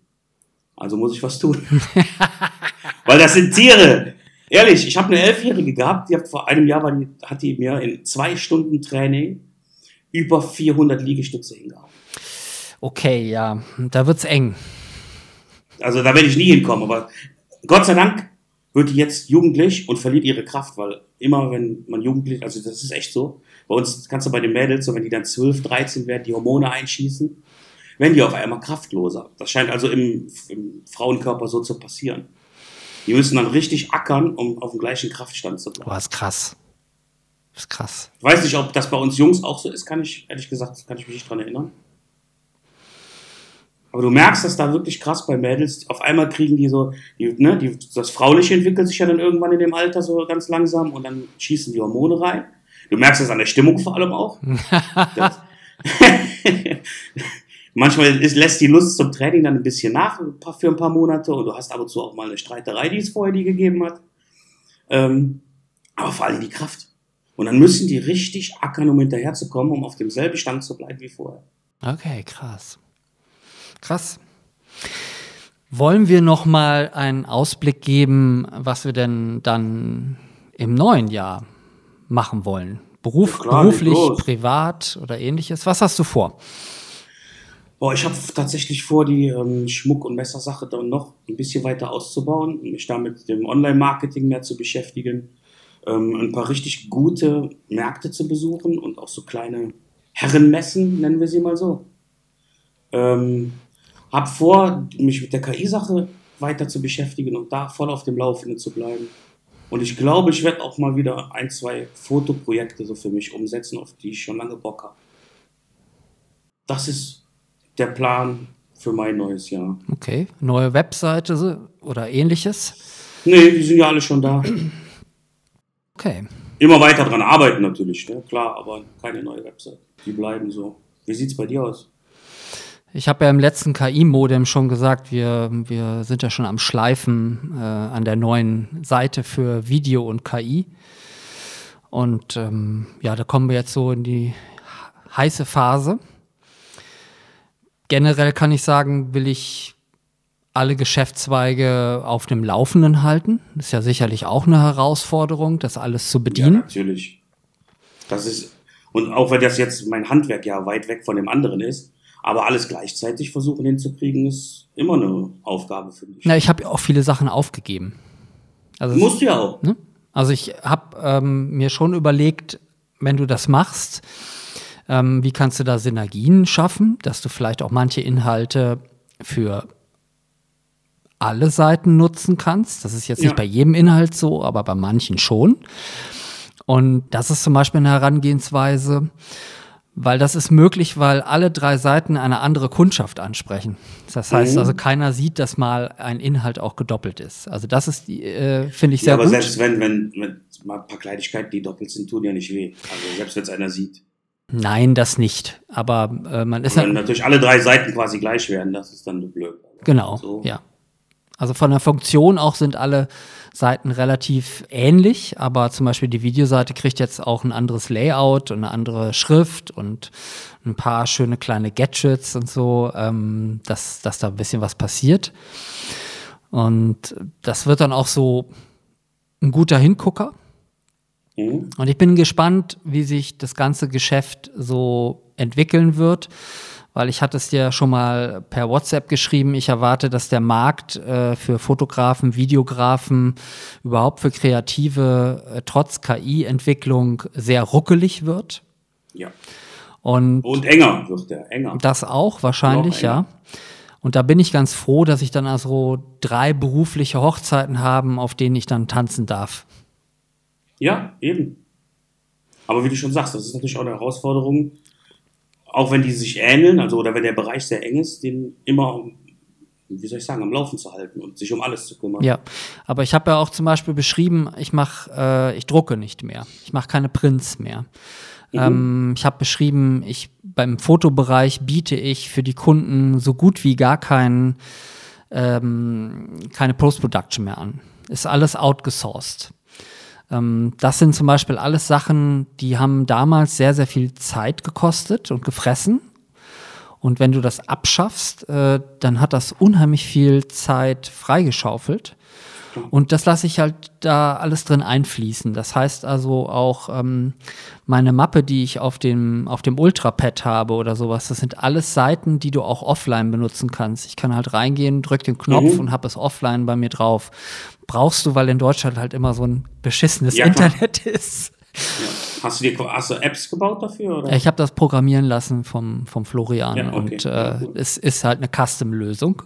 Also muss ich was tun. *laughs* Weil das sind Tiere. Ehrlich, ich habe eine Elfjährige gehabt, die hat vor einem Jahr die, hat die mir in zwei Stunden Training über 400 Liegestütze hingehauen. Okay, ja, da wird's eng. Also da werde ich nie hinkommen, aber Gott sei Dank wird die jetzt jugendlich und verliert ihre Kraft, weil immer wenn man jugendlich, also das ist echt so, bei uns kannst du bei den Mädels, so wenn die dann 12, 13 werden, die Hormone einschießen, werden die auf einmal kraftloser. Das scheint also im, im Frauenkörper so zu passieren. Die müssen dann richtig ackern, um auf dem gleichen Kraftstand zu bleiben. Boah, ist krass. Ist krass. Ich weiß nicht, ob das bei uns Jungs auch so ist, kann ich, ehrlich gesagt, kann ich mich nicht dran erinnern. Aber du merkst das da wirklich krass bei Mädels. Auf einmal kriegen die so, die, ne, die, das Frauliche entwickelt sich ja dann irgendwann in dem Alter so ganz langsam und dann schießen die Hormone rein. Du merkst das an der Stimmung vor allem auch. *laughs* *laughs* *laughs* Manchmal ist, lässt die Lust zum Training dann ein bisschen nach für ein paar Monate und du hast ab und zu auch mal eine Streiterei, die es vorher nie gegeben hat. Ähm, aber vor allem die Kraft. Und dann müssen die richtig ackern, um hinterherzukommen, um auf demselben Stand zu bleiben wie vorher. Okay, krass. Krass. Wollen wir noch mal einen Ausblick geben, was wir denn dann im neuen Jahr machen wollen? Beruf, Ja, klar, beruflich, privat oder ähnliches? Was hast du vor? Boah, ich habe tatsächlich vor, die ähm, Schmuck- und Messersache dann noch ein bisschen weiter auszubauen, mich da mit dem Online-Marketing mehr zu beschäftigen, ähm, ein paar richtig gute Märkte zu besuchen und auch so kleine Herrenmessen, nennen wir sie mal so. Ähm, hab vor, mich mit der KI-Sache weiter zu beschäftigen und da voll auf dem Laufenden zu bleiben. Und ich glaube, ich werde auch mal wieder ein, zwei Fotoprojekte so für mich umsetzen, auf die ich schon lange Bock habe. Das ist der Plan für mein neues Jahr. Okay, neue Webseite oder ähnliches? Nee, die sind ja alle schon da. Okay. Immer weiter dran arbeiten natürlich, ne? klar, aber keine neue Website. Die bleiben so. Wie sieht's bei dir aus? Ich habe ja im letzten KI-Modem schon gesagt, wir, wir sind ja schon am Schleifen äh, an der neuen Seite für Video und KI. Und ähm, ja, da kommen wir jetzt so in die heiße Phase. Generell kann ich sagen, will ich alle Geschäftszweige auf dem Laufenden halten. Das ist ja sicherlich auch eine Herausforderung, das alles zu Ja, bedienen. natürlich. Das ist, und auch wenn das jetzt mein Handwerk ja weit weg von dem anderen ist, aber alles gleichzeitig versuchen hinzukriegen, ist immer eine Aufgabe für mich. Na, ich habe ja auch viele Sachen aufgegeben. Also Musst du ja auch. Ne? Also ich habe ähm, mir schon überlegt, wenn du das machst, ähm, wie kannst du da Synergien schaffen, dass du vielleicht auch manche Inhalte für alle Seiten nutzen kannst. Das ist jetzt Ja. nicht bei jedem Inhalt so, aber bei manchen schon. Und das ist zum Beispiel eine Herangehensweise, weil das ist möglich, weil alle drei Seiten eine andere Kundschaft ansprechen. Das heißt Mhm. also, keiner sieht, dass mal ein Inhalt auch gedoppelt ist. Also das ist, äh, finde ich Ja, sehr aber gut. selbst wenn, wenn, wenn mal ein paar Kleinigkeiten, die doppelt sind, tun ja nicht weh. Also selbst wenn es einer sieht. Nein, das nicht. Aber äh, man ist Wenn ja, natürlich alle drei Seiten quasi gleich werden, das ist dann blöd. genau, So. ja. Also von der Funktion auch sind alle Seiten relativ ähnlich, aber zum Beispiel die Videoseite kriegt jetzt auch ein anderes Layout und eine andere Schrift und ein paar schöne kleine Gadgets und so, ähm, dass, dass da ein bisschen was passiert. Und das wird dann auch so ein guter Hingucker. Mhm. Und ich bin gespannt, wie sich das ganze Geschäft so entwickeln wird, weil ich hatte es dir schon mal per WhatsApp geschrieben. Ich erwarte, dass der Markt äh, für Fotografen, Videografen, überhaupt für Kreative äh, trotz KI-Entwicklung sehr ruckelig wird. Ja. Und, Und enger wird der, enger. das auch wahrscheinlich, ja. Und da bin ich ganz froh, dass ich dann also drei berufliche Hochzeiten haben, auf denen ich dann tanzen darf. Ja, eben. Aber wie du schon sagst, das ist natürlich auch eine Herausforderung, auch wenn die sich ähneln, also oder wenn der Bereich sehr eng ist, den immer, wie soll ich sagen, am Laufen zu halten und sich um alles zu kümmern. Ja, aber ich habe ja auch zum Beispiel beschrieben, ich mache, äh, ich drucke nicht mehr. Ich mache keine Prints mehr. Ähm, ich habe beschrieben, ich beim Fotobereich biete ich für die Kunden so gut wie gar kein, ähm, keine Post-Production mehr an. Ist alles outgesourced. Ähm, das sind zum Beispiel alles Sachen, die haben damals sehr, sehr viel Zeit gekostet und gefressen. Und wenn du das abschaffst, äh, dann hat das unheimlich viel Zeit freigeschaufelt. Und das lasse ich halt da alles drin einfließen. Das heißt also auch ähm, meine Mappe, die ich auf dem, auf dem Ultrapad habe oder sowas, das sind alles Seiten, die du auch offline benutzen kannst. Ich kann halt reingehen, drück den Knopf Mhm. und habe es offline bei mir drauf. Brauchst du, weil in Deutschland halt immer so ein beschissenes Ja. Internet *laughs* ist. Ja. Hast, du dir, hast du Apps gebaut dafür? Oder? Ich habe das programmieren lassen vom, vom Florian Ja, okay. und äh, es ist halt eine Custom-Lösung.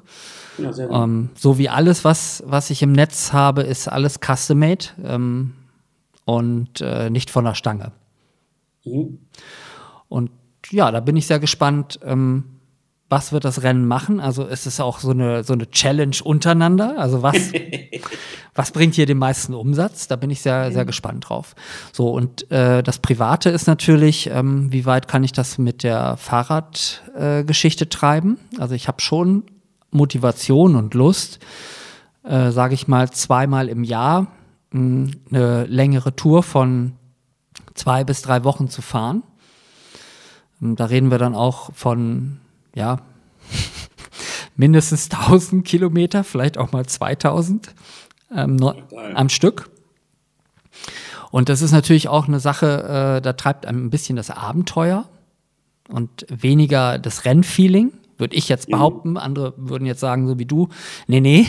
Ja. Ähm, so wie alles, was, was ich im Netz habe, ist alles custom-made ähm, und äh, nicht von der Stange. Mhm. Und ja, da bin ich sehr gespannt, ähm, was wird das Rennen machen. Also es ist auch so eine, so eine Challenge untereinander. Also was, *laughs* was bringt hier den meisten Umsatz? Da bin ich sehr, sehr gespannt drauf. So, und äh, das Private ist natürlich, ähm, wie weit kann ich das mit der Fahrradgeschichte äh, treiben? Also ich habe schon Motivation und Lust, äh, sage ich mal, zweimal im Jahr mh, eine längere Tour von zwei bis drei Wochen zu fahren. Ähm, Da reden wir dann auch von, ja, *laughs* mindestens 1000 Kilometer, vielleicht auch mal 2000 ähm, no- am Stück. Und das ist natürlich auch eine Sache, äh, da treibt einem ein bisschen das Abenteuer und weniger das Rennfeeling, würde ich jetzt behaupten. Andere würden jetzt sagen, so wie du, nee, nee,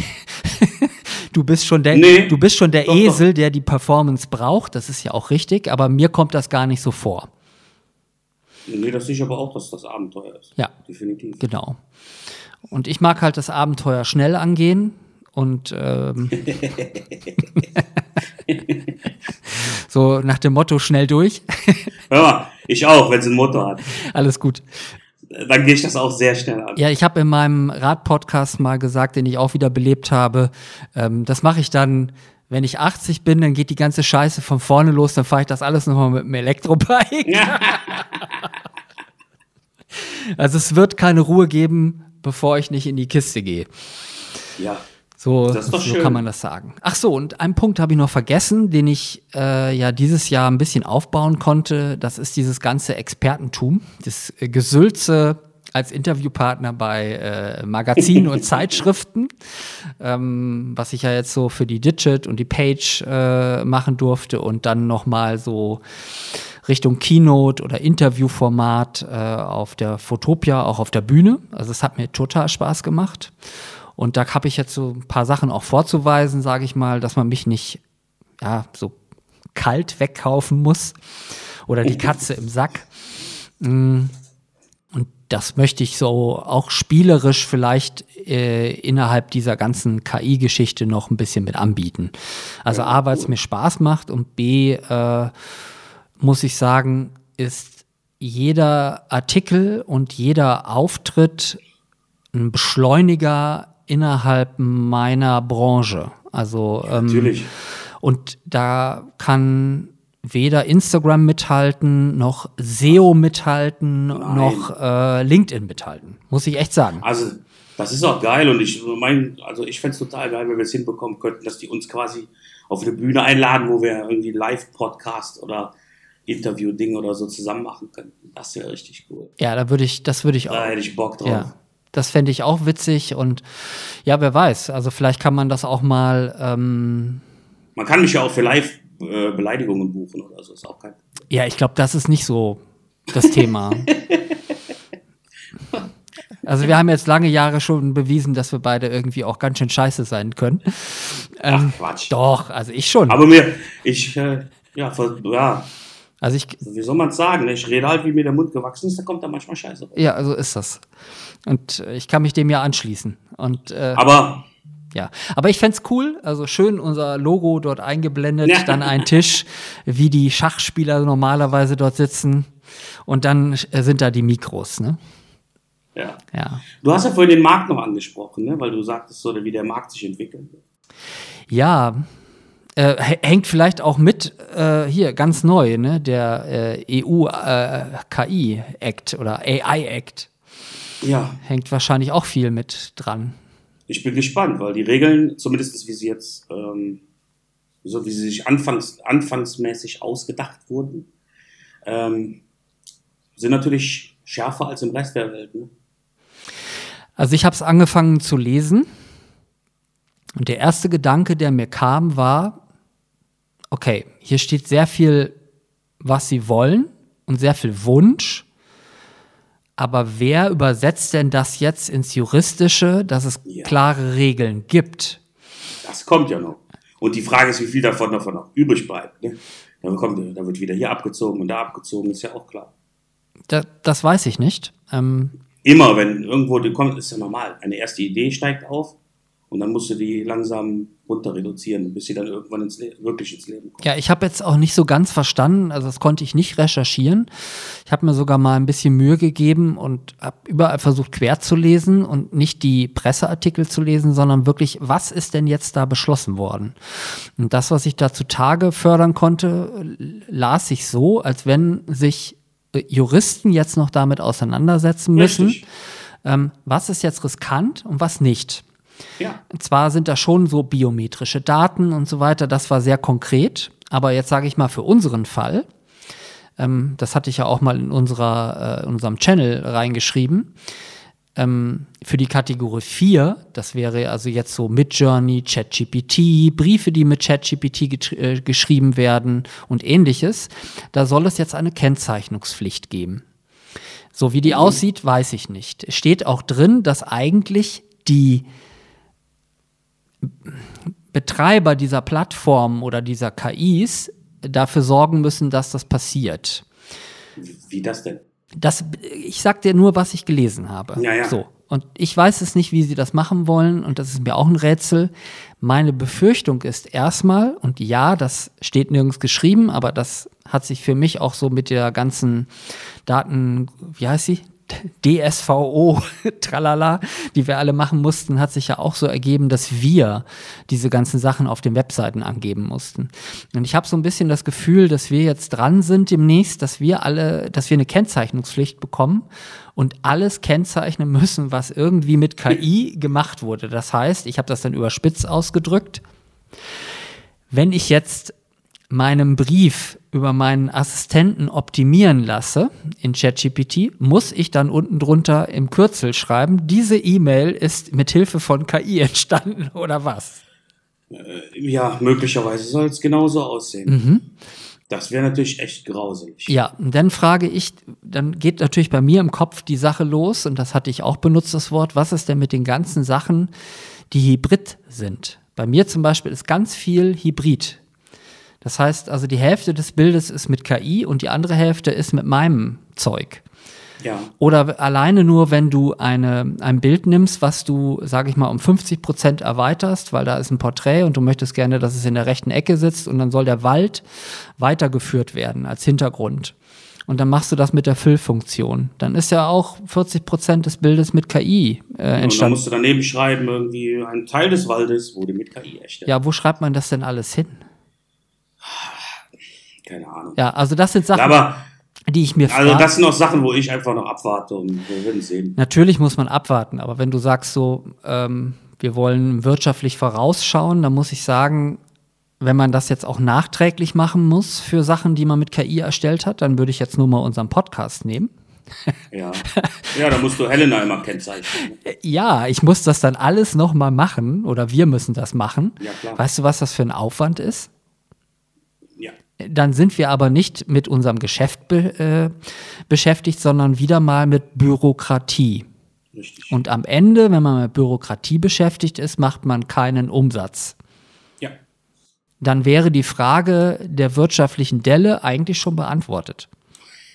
*laughs* du bist schon der, Nee. du bist schon der Doch, doch. Esel, der die Performance braucht. Das ist ja auch richtig, aber mir kommt das gar nicht so vor. Nee, das sehe ich aber auch, dass das Abenteuer ist. Ja. Definitiv. Genau. Und ich mag halt das Abenteuer schnell angehen und ähm, *laughs* *laughs* so nach dem Motto schnell durch. Hör mal, ich auch, wenn es ein Motor hat. Alles gut. Dann gehe ich das auch sehr schnell an. Ja, ich habe in meinem Rad-Podcast mal gesagt, den ich auch wieder belebt habe, ähm, das mache ich dann, wenn ich 80 bin, dann geht die ganze Scheiße von vorne los, dann fahre ich das alles nochmal mit dem Elektrobike. *laughs* Also es wird keine Ruhe geben, bevor ich nicht in die Kiste gehe. Ja. So, so schön. kann man das sagen. Ach so, und einen Punkt habe ich noch vergessen, den ich äh, ja dieses Jahr ein bisschen aufbauen konnte. Das ist dieses ganze Expertentum, das äh, Gesülze als Interviewpartner bei äh, Magazinen und *laughs* Zeitschriften, ähm, was ich ja jetzt so für die Digit und die Page äh, machen durfte und dann noch mal so Richtung Keynote oder Interviewformat äh, auf der Fotopia, auch auf der Bühne. Also es hat mir total Spaß gemacht. Und da habe ich jetzt so ein paar Sachen auch vorzuweisen, sage ich mal, dass man mich nicht ja, so kalt wegkaufen muss oder die Katze im Sack. Mm. Und das möchte ich so auch spielerisch vielleicht äh, innerhalb dieser ganzen KI-Geschichte noch ein bisschen mit anbieten. Also A, weil es mir Spaß macht und B, äh, muss ich sagen, ist jeder Artikel und jeder Auftritt ein Beschleuniger innerhalb meiner Branche. Also ähm, Natürlich. und da kann weder Instagram mithalten, noch SEO mithalten, noch äh, LinkedIn mithalten. Muss ich echt sagen. Also, Das ist auch geil und ich mein, also ich fände es total geil, wenn wir es hinbekommen könnten, dass die uns quasi auf eine Bühne einladen, wo wir irgendwie Live-Podcast oder Interview-Ding oder so zusammen machen könnten. Das wäre richtig cool. Ja, da würde ich, das würde ich auch. Da hätte ich Bock drauf. Ja. Das fände ich auch witzig und ja, wer weiß. Also vielleicht kann man das auch mal. Ähm, Man kann mich ja auch für Live-Beleidigungen buchen oder so, ist auch kein ja, ich glaube, das ist nicht so das Thema. *laughs* Also wir haben jetzt lange Jahre schon bewiesen, dass wir beide irgendwie auch ganz schön scheiße sein können. Ähm, Ach, Quatsch. doch, also ich schon. Aber mir, ich, äh, ja, ja, Also ich, wie soll man es sagen? ne? Ich rede halt, wie mir der Mund gewachsen ist, da kommt da manchmal Scheiße. raus. ja, so ist das. Und äh, ich kann mich dem ja anschließen. Und äh, Aber ja, aber ich fänd's cool, also schön unser Logo dort eingeblendet, Ja. dann ein Tisch, wie die Schachspieler normalerweise dort sitzen und dann sind da die Mikros, ne? ja. Ja. Du hast ja vorhin den Markt noch angesprochen, ne? weil du sagtest, so, wie der Markt sich entwickelt. Ja, äh, hängt vielleicht auch mit äh, hier ganz neu, ne? Der äh, EU äh, KI Act oder AI Act Ja, hängt wahrscheinlich auch viel mit dran. ich bin gespannt, weil die Regeln, zumindest wie sie jetzt, ähm, so wie sie sich anfangs, anfangsmäßig ausgedacht wurden, ähm, sind natürlich schärfer als im Rest der Welt. Ne? Also ich habe es angefangen zu lesen und der erste Gedanke, der mir kam, war, okay, hier steht sehr viel, was sie wollen und sehr viel Wunsch, aber wer übersetzt denn das jetzt ins Juristische, dass es Ja. klare Regeln gibt? Das kommt ja noch. Und die Frage ist, wie viel davon davon noch übrig bleibt. Ne? Da, kommt, da wird wieder hier abgezogen und da abgezogen, ist ja auch klar. Da, das weiß ich nicht. Ähm, Immer, wenn irgendwo die kommt, ist ja normal. Eine erste Idee steigt auf und dann musst du die langsam runter reduzieren, bis sie dann irgendwann ins wirklich ins Leben kommt. Ja, ich habe jetzt auch nicht so ganz verstanden, also das konnte ich nicht recherchieren. Ich habe mir sogar mal ein bisschen Mühe gegeben und habe überall versucht quer zu lesen und nicht die Presseartikel zu lesen, sondern wirklich, was ist denn jetzt da beschlossen worden? Und das, was ich da zutage fördern konnte, las ich so, als wenn sich äh, Juristen jetzt noch damit auseinandersetzen müssen, ähm, was ist jetzt riskant und was nicht. Ja. Zwar sind da schon so biometrische Daten und so weiter, das war sehr konkret, aber jetzt sage ich mal für unseren Fall, ähm, das hatte ich ja auch mal in, unserer, äh, in unserem Channel reingeschrieben, ähm, für die Kategorie 4, das wäre also jetzt so Midjourney, ChatGPT, Briefe, die mit ChatGPT äh, geschrieben werden und ähnliches, da soll es jetzt eine Kennzeichnungspflicht geben. So wie die aussieht, weiß ich nicht. Es steht auch drin, dass eigentlich die Betreiber dieser Plattformen oder dieser KIs dafür sorgen müssen, dass das passiert. Wie, das denn? Das, ich sag dir nur, was ich gelesen habe. Ja, ja. So. Und ich weiß es nicht, wie sie das machen wollen, und das ist mir auch ein Rätsel. Meine Befürchtung ist erstmal, und ja, das steht nirgends geschrieben, aber das hat sich für mich auch so mit der ganzen Daten, wie heißt sie? DSVO, *laughs* tralala, die wir alle machen mussten, hat sich ja auch so ergeben, dass wir diese ganzen Sachen auf den Webseiten angeben mussten. Und ich habe so ein bisschen das Gefühl, dass wir jetzt dran sind demnächst, dass wir alle, dass wir eine Kennzeichnungspflicht bekommen und alles kennzeichnen müssen, was irgendwie mit KI *laughs* gemacht wurde. Das heißt, ich habe das dann überspitzt ausgedrückt, wenn ich jetzt meinen Brief über meinen Assistenten optimieren lasse in ChatGPT, muss ich dann unten drunter im Kürzel schreiben, diese E-Mail ist mit Hilfe von KI entstanden *laughs* oder was? Ja, möglicherweise soll es genauso aussehen. Das wäre natürlich echt grauselig. Ja, und dann frage ich, dann geht natürlich bei mir im Kopf die Sache los, und das hatte ich auch benutzt, das Wort, was ist denn mit den ganzen Sachen, die hybrid sind? Bei mir zum Beispiel ist ganz viel Hybrid. Das heißt also, die Hälfte des Bildes ist mit KI und die andere Hälfte ist mit meinem Zeug. Ja. Oder alleine nur, wenn du eine, ein Bild nimmst, was du, sage ich mal, um 50 Prozent erweiterst, weil da ist ein Porträt und du möchtest gerne, dass es in der rechten Ecke sitzt und dann soll der Wald weitergeführt werden als Hintergrund. Und dann machst du das mit der Füllfunktion. Dann ist ja auch 40 Prozent des Bildes mit KI äh, Und dann entstanden. musst du daneben schreiben, irgendwie ein Teil des Waldes wurde mit KI erstellt. Ja, wo schreibt man das denn alles hin? Keine Ahnung. Ja, also das sind Sachen. Aber die ich mir Also frage. das sind auch Sachen, wo ich einfach noch abwarte und wir werden sehen. Natürlich muss man abwarten, aber wenn du sagst so, ähm, wir wollen wirtschaftlich vorausschauen, dann muss ich sagen, wenn man das jetzt auch nachträglich machen muss für Sachen, die man mit KI erstellt hat, dann würde ich jetzt nur mal unseren Podcast nehmen. Ja, ja da musst du Helena immer kennzeichnen. Ja, ich muss das dann alles noch mal machen oder wir müssen das machen. Ja, klar. Weißt du, was das für ein Aufwand ist? Dann sind wir aber nicht mit unserem Geschäft be äh, beschäftigt, sondern wieder mal mit Bürokratie. richtig. Und am Ende, wenn man mit Bürokratie beschäftigt ist, macht man keinen Umsatz. ja, Dann wäre die Frage der wirtschaftlichen Delle eigentlich schon beantwortet.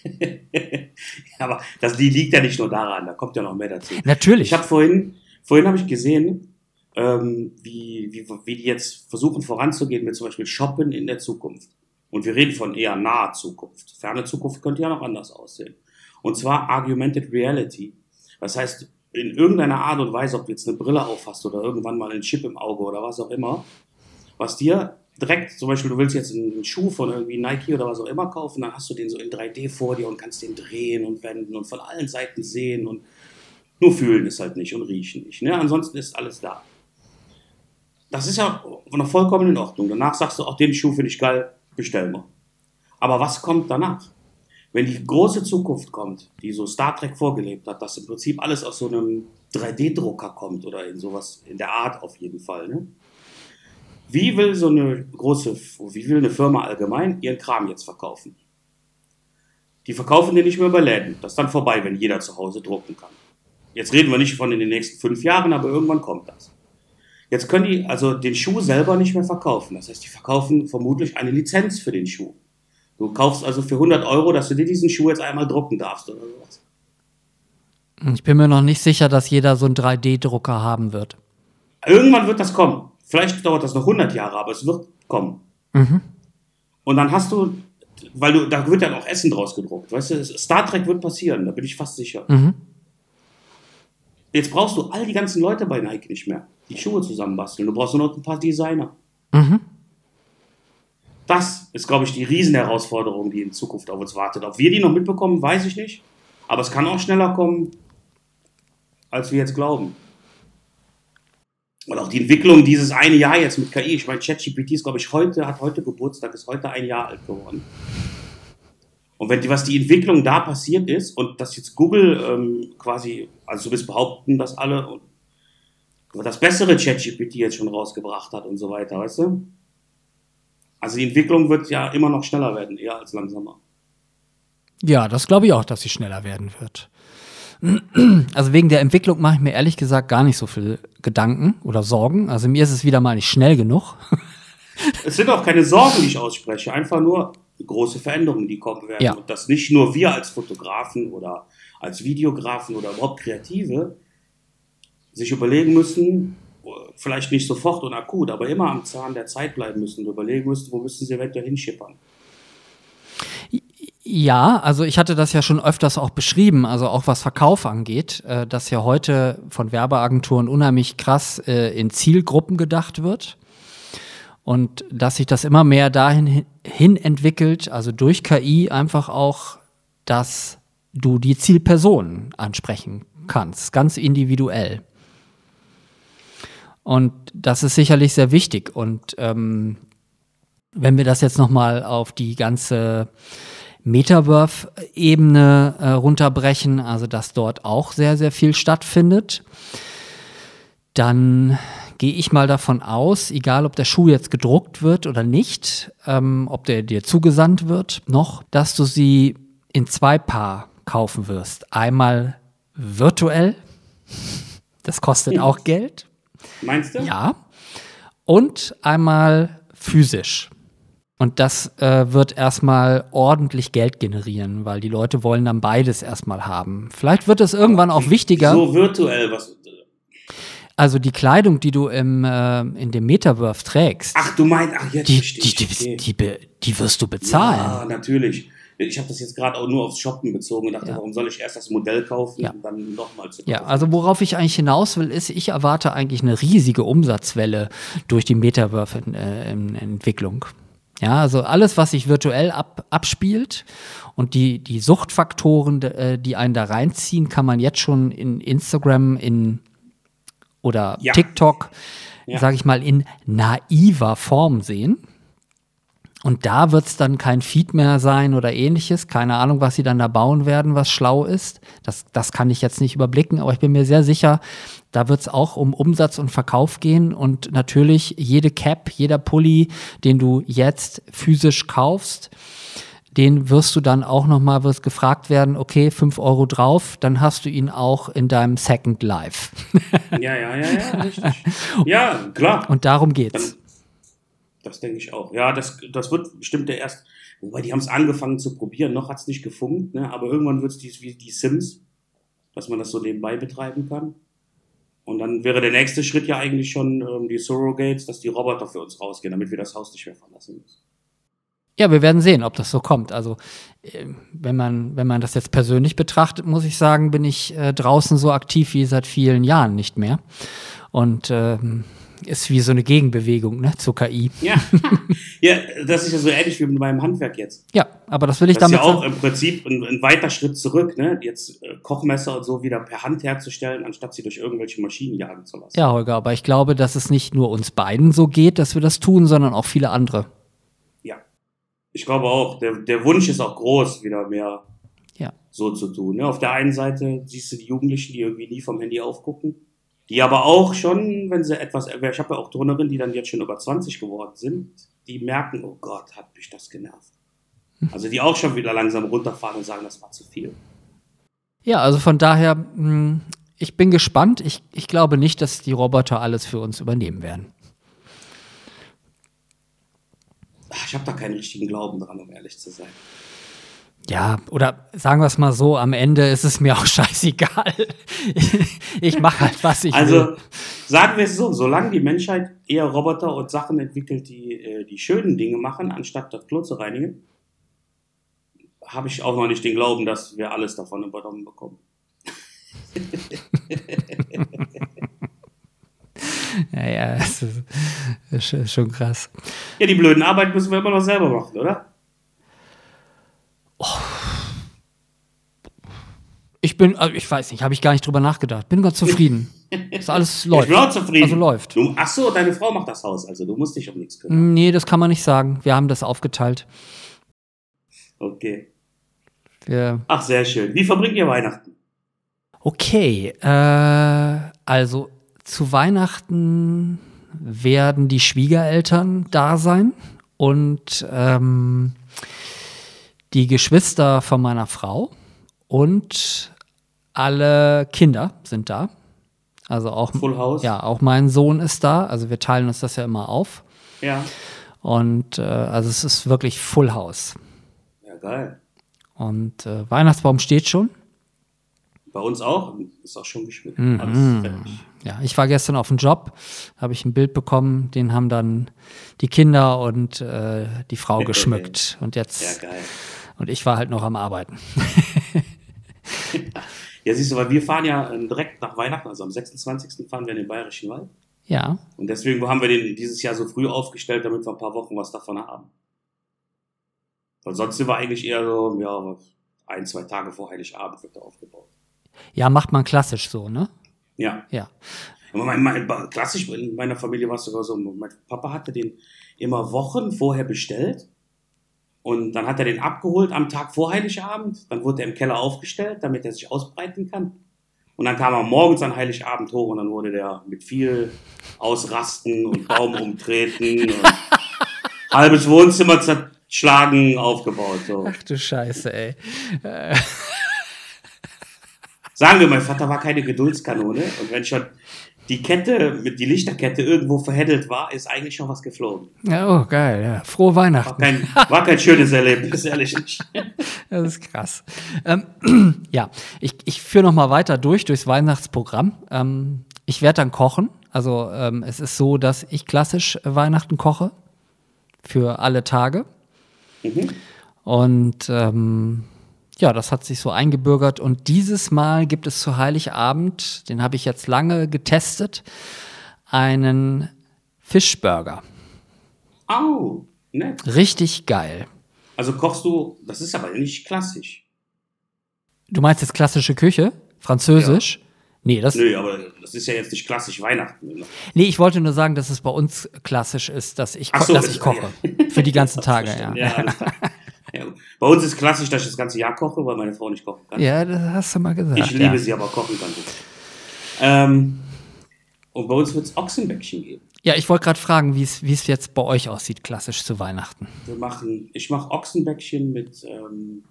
*laughs* aber das, die liegt ja nicht nur daran, da kommt ja noch mehr dazu. Natürlich. Ich habe vorhin, vorhin habe ich gesehen, ähm, wie, wie, wie die jetzt versuchen voranzugehen mit zum Beispiel Shoppen in der Zukunft. Und wir reden von eher naher Zukunft. Ferne Zukunft könnte ja noch anders aussehen. Und zwar Argumented Reality. Das heißt, in irgendeiner Art und Weise, ob du jetzt eine Brille aufhast oder irgendwann mal einen Chip im Auge oder was auch immer, was dir direkt, zum Beispiel, du willst jetzt einen Schuh von irgendwie Nike oder was auch immer kaufen, dann hast du den so in 3D vor dir und kannst den drehen und wenden und von allen Seiten sehen und nur fühlen ist halt nicht und riechen nicht. Ne? Ansonsten ist alles da. Das ist ja noch vollkommen in Ordnung. Danach sagst du, auch den Schuh finde ich geil, bestell mal. Aber was kommt danach? Wenn die große Zukunft kommt, die so Star Trek vorgelebt hat, dass im Prinzip alles aus so einem 3D-Drucker kommt oder in sowas, in der Art auf jeden Fall. Ne? Wie will so eine große, wie will eine Firma allgemein ihren Kram jetzt verkaufen? Die verkaufen den nicht mehr über Läden. Das ist dann vorbei, wenn jeder zu Hause drucken kann. Jetzt reden wir nicht von in den nächsten fünf Jahren, aber irgendwann kommt das. Jetzt können die also den Schuh selber nicht mehr verkaufen. Das heißt, die verkaufen vermutlich eine Lizenz für den Schuh. Du kaufst also für 100 Euro, dass du dir diesen Schuh jetzt einmal drucken darfst oder sowas. Ich bin mir noch nicht sicher, dass jeder so einen 3D-Drucker haben wird. Irgendwann wird das kommen. Vielleicht dauert das noch 100 Jahre, aber es wird kommen. Und dann hast du, weil du, da wird ja auch Essen draus gedruckt. Weißt du, Star Trek wird passieren, da bin ich fast sicher. Mhm. Jetzt brauchst du all die ganzen Leute bei Nike nicht mehr, die Schuhe zusammenbasteln. Du brauchst nur noch ein paar Designer. Mhm. Das ist, glaube ich, die Riesenherausforderung, die in Zukunft auf uns wartet. Ob wir die noch mitbekommen, weiß ich nicht. Aber es kann auch schneller kommen, als wir jetzt glauben. Und auch die Entwicklung dieses eine Jahr jetzt mit KI. Ich meine, ChatGPT ist, glaube ich, heute, hat heute Geburtstag, ist heute ein Jahr alt geworden. Und wenn die, was die Entwicklung da passiert ist und dass jetzt Google ähm, quasi, also du bist behaupten, dass alle und das bessere ChatGPT jetzt schon rausgebracht hat und so weiter, weißt du? Also die Entwicklung wird ja immer noch schneller werden, eher als langsamer. Ja, das glaube ich auch, dass sie schneller werden wird. *clears throat* Also wegen der Entwicklung mache ich mir ehrlich gesagt gar nicht so viel Gedanken oder Sorgen. Also mir ist es wieder mal nicht schnell genug. *laughs* Es sind auch keine Sorgen, die ich ausspreche, einfach nur große Veränderungen, die kommen werden. Ja. Und dass nicht nur wir als Fotografen oder als Videografen oder überhaupt Kreative sich überlegen müssen, vielleicht nicht sofort und akut, aber immer am Zahn der Zeit bleiben müssen und überlegen müssen, wo müssen sie eventuell hinschippern. Ja, also ich hatte das ja schon öfters auch beschrieben, also auch was Verkauf angeht, äh, dass ja heute von Werbeagenturen unheimlich krass äh, in Zielgruppen gedacht wird und dass sich das immer mehr dahin hin- entwickelt, also durch KI einfach auch, dass du die Zielperson ansprechen kannst, ganz individuell. Und das ist sicherlich sehr wichtig. Und ähm, wenn wir das jetzt nochmal auf die ganze Metaverse-Ebene äh, runterbrechen, also dass dort auch sehr, sehr viel stattfindet, dann gehe ich mal davon aus, egal ob der Schuh jetzt gedruckt wird oder nicht, ähm, ob der dir zugesandt wird, noch, dass du sie in zwei Paar kaufen wirst. Einmal virtuell, das kostet auch Geld, Meinst du? ja, und einmal physisch. Und das äh, wird erstmal ordentlich Geld generieren, weil die Leute wollen dann beides erstmal haben. Vielleicht wird es irgendwann auch wichtiger. So virtuell, was. Also die Kleidung, die du im, äh, in dem Metaverse trägst, Ach, du meinst, ach, jetzt die, die, die, die, be- die wirst du bezahlen. Ja, natürlich. Ich habe das jetzt gerade auch nur aufs Shoppen bezogen und dachte, Ja. warum soll ich erst das Modell kaufen Ja. und dann nochmal zu kaufen? Ja, also worauf ich eigentlich hinaus will, ist, ich erwarte eigentlich eine riesige Umsatzwelle durch die Metaverse-Entwicklung. Ja, also alles, was sich virtuell ab, abspielt und die, die Suchtfaktoren, äh, die einen da reinziehen, kann man jetzt schon in Instagram in oder Ja. TikTok, Ja. sage ich mal, in naiver Form sehen. Und da wird es dann kein Feed mehr sein oder ähnliches. Keine Ahnung, was sie dann da bauen werden, was schlau ist. Das, das kann ich jetzt nicht überblicken, aber ich bin mir sehr sicher, da wird es auch um Umsatz und Verkauf gehen. Und natürlich jede Cap, jeder Pulli, den du jetzt physisch kaufst, den wirst du dann auch nochmal, wirst gefragt werden, okay, 5 Euro drauf, dann hast du ihn auch in deinem Second Life. *laughs* Ja, ja, ja, ja, richtig. Ja, klar. Und darum geht's. Das denke ich auch. Ja, das, das wird bestimmt der erst. Wobei die haben es angefangen zu probieren. Noch hat es nicht gefunkt, ne? aber irgendwann wird es wie die Sims, dass man das so nebenbei betreiben kann. Und dann wäre der nächste Schritt ja eigentlich schon ähm, die Surrogates, dass die Roboter für uns rausgehen, damit wir das Haus nicht mehr verlassen müssen. Ja, wir werden sehen, ob das so kommt. Also, äh, wenn man, wenn man das jetzt persönlich betrachtet, muss ich sagen, bin ich äh, draußen so aktiv wie seit vielen Jahren nicht mehr. Und ähm, ist wie so eine Gegenbewegung ne, zur KI. Ja. *laughs* ja, das ist ja so ähnlich wie mit meinem Handwerk jetzt. Ja, aber das will ich Das ist damit ja auch im Prinzip ein, ein weiter Schritt zurück, ne? Jetzt äh, Kochmesser und so wieder per Hand herzustellen, anstatt sie durch irgendwelche Maschinen jagen zu lassen. Ja, Holger, aber ich glaube, dass es nicht nur uns beiden so geht, dass wir das tun, sondern auch viele andere. Ich glaube auch, der, der Wunsch ist auch groß, wieder mehr Ja. so zu tun. Ne? Auf der einen Seite siehst du die Jugendlichen, die irgendwie nie vom Handy aufgucken, die aber auch schon, wenn sie etwas, ich habe ja auch Turnerinnen, die dann jetzt schon über 20 geworden sind, die merken, oh Gott, hat mich das genervt. Also die auch schon wieder langsam runterfahren und sagen, das war zu viel. Ja, also von daher, mh, ich bin gespannt. Ich, ich glaube nicht, dass die Roboter alles für uns übernehmen werden. Ach, Ich habe da keinen richtigen Glauben dran, um ehrlich zu sein. Ja, oder sagen wir es mal so, am Ende ist es mir *laughs* auch scheißegal. ich mache halt, was ich Also will. sagen wir es so, solange die Menschheit eher Roboter und Sachen entwickelt, die äh, die schönen Dinge machen, anstatt das Klo zu reinigen, habe ich auch noch nicht den Glauben, dass wir alles davon übernommen bekommen. *laughs* Ja, ja, das ist, das ist schon krass. Ja, die blöden Arbeit müssen wir immer noch selber machen, oder? Ich bin, also ich weiß nicht, habe ich gar nicht drüber nachgedacht. Bin ganz zufrieden. *laughs* Das alles läuft. Ich bin auch zufrieden. Also läuft. Du, ach so, deine Frau macht das Haus, also du musst dich um nichts kümmern. Nee, das kann man nicht sagen. Wir haben das aufgeteilt. Okay. Wir, Ach, sehr schön. Wie verbringt ihr Weihnachten? okay, äh, also zu Weihnachten werden die Schwiegereltern da sein und ähm, die Geschwister von meiner Frau und alle Kinder sind da. Also auch, Full House? ja, auch mein Sohn ist da. Also wir teilen uns das ja immer auf. Ja. Und äh, also es ist wirklich Full House. Ja, geil. Und äh, Weihnachtsbaum steht schon. Bei uns auch. Ist auch schon geschmückt. Alles fertig. Ja, ich war gestern auf dem Job, habe ich ein Bild bekommen, den haben dann die Kinder und äh, die Frau geschmückt. Und Ja, jetzt, geil. und ich war halt noch am Arbeiten. *laughs* Ja, siehst du, weil wir fahren ja ähm, direkt nach Weihnachten, also am 26. fahren wir in den Bayerischen Wald. Ja, Und deswegen haben wir den dieses Jahr so früh aufgestellt, damit wir ein paar Wochen was davon haben. Weil sonst sind wir eigentlich eher so, ja, ein, zwei Tage vor Heiligabend wird er aufgebaut. Ja, macht man klassisch so, ne? Ja. Ja. Aber mein, mein, klassisch in meiner Familie war es sogar so, mein Papa hatte den immer Wochen vorher bestellt. Und dann hat er den abgeholt am Tag vor Heiligabend. Dann wurde er im Keller aufgestellt, damit er sich ausbreiten kann. Und dann kam er morgens an Heiligabend hoch und dann wurde der mit viel Ausrasten und Baum *laughs* umtreten und halbes Wohnzimmer zerschlagen aufgebaut. So. Ach du Scheiße, ey. Sagen wir, mein Vater war keine Geduldskanone und wenn schon die Kette, mit die Lichterkette irgendwo verheddelt war, ist eigentlich schon was geflogen. Ja, oh, geil, ja. Frohe War Weihnachten. kein, war kein schönes Erlebnis, ehrlich nicht. *laughs* Das ist krass. Ähm, *clears throat* ja, ich, ich führe noch mal weiter durch, durchs Weihnachtsprogramm. Ähm, ich werde dann kochen. Also ähm, es ist so, dass ich klassisch Weihnachten koche für alle Tage. Mhm. Und ähm, ja, das hat sich so eingebürgert. Und dieses Mal gibt es zu Heiligabend, den habe ich jetzt lange getestet, einen Fischburger. Au. Nett. Richtig geil. Also kochst du, das ist aber nicht klassisch. Du meinst jetzt klassische Küche? Französisch? Nee, das, Nö, aber das ist ja jetzt nicht klassisch Weihnachten. ne? nee, ich wollte nur sagen, dass es bei uns klassisch ist, dass ich, ko so, dass das- ich koche. *laughs* Für die ganzen Tage, ja. ja. *laughs* ja. Bei uns ist klassisch, dass ich das ganze Jahr koche, weil meine Frau nicht kochen kann. Ja, das hast du mal gesagt. ich liebe ja. sie, aber kochen kann sie. Ähm, und bei uns wird es Ochsenbäckchen geben. Ja, ich wollte gerade fragen, wie es jetzt bei euch aussieht, klassisch zu Weihnachten. Wir machen, ich mache Ochsenbäckchen mit ähm,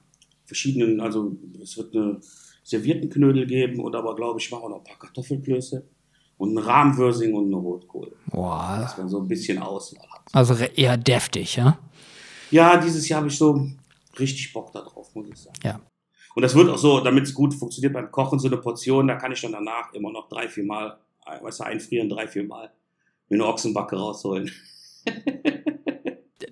verschiedenen, also es wird eine servierten Knödel geben und aber glaube ich mache auch noch ein paar Kartoffelklöße und einen Rahmwürsing und eine Rotkohl. Boah, Dass man so ein bisschen Auswahl hat. also eher deftig, ja? Ja, dieses Jahr habe ich so richtig Bock darauf, muss ich sagen. Ja. Und das wird auch so, damit es gut funktioniert beim Kochen, so eine Portion, da kann ich dann danach immer noch drei, vier Mal, äh, weißt du, einfrieren, drei, vier Mal mir eine Ochsenbacke rausholen.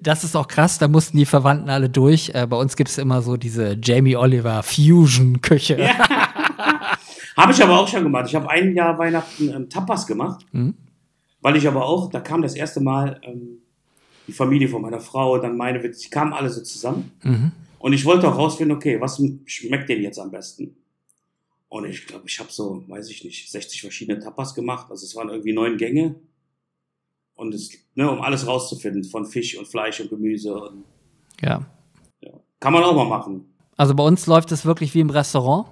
Das ist auch krass, da mussten die Verwandten alle durch. Äh, bei uns gibt es immer so diese Jamie Oliver Fusion-Küche. *laughs* Habe ich aber auch schon gemacht. Ich habe ein Jahr Weihnachten ähm, Tapas gemacht, Mhm. weil ich aber auch, da kam das erste Mal ähm, die Familie von meiner Frau, dann meine, die kamen alle so zusammen. Mhm. Und ich wollte auch rausfinden, okay, was schmeckt denen jetzt am besten? Und ich glaube, ich habe so, weiß ich nicht, 60 verschiedene Tapas gemacht. Also es waren irgendwie neun Gänge. Und es, ne, um alles rauszufinden, von Fisch und Fleisch und Gemüse. Und, Ja. ja. Kann man auch mal machen. Also bei uns läuft es wirklich wie im Restaurant.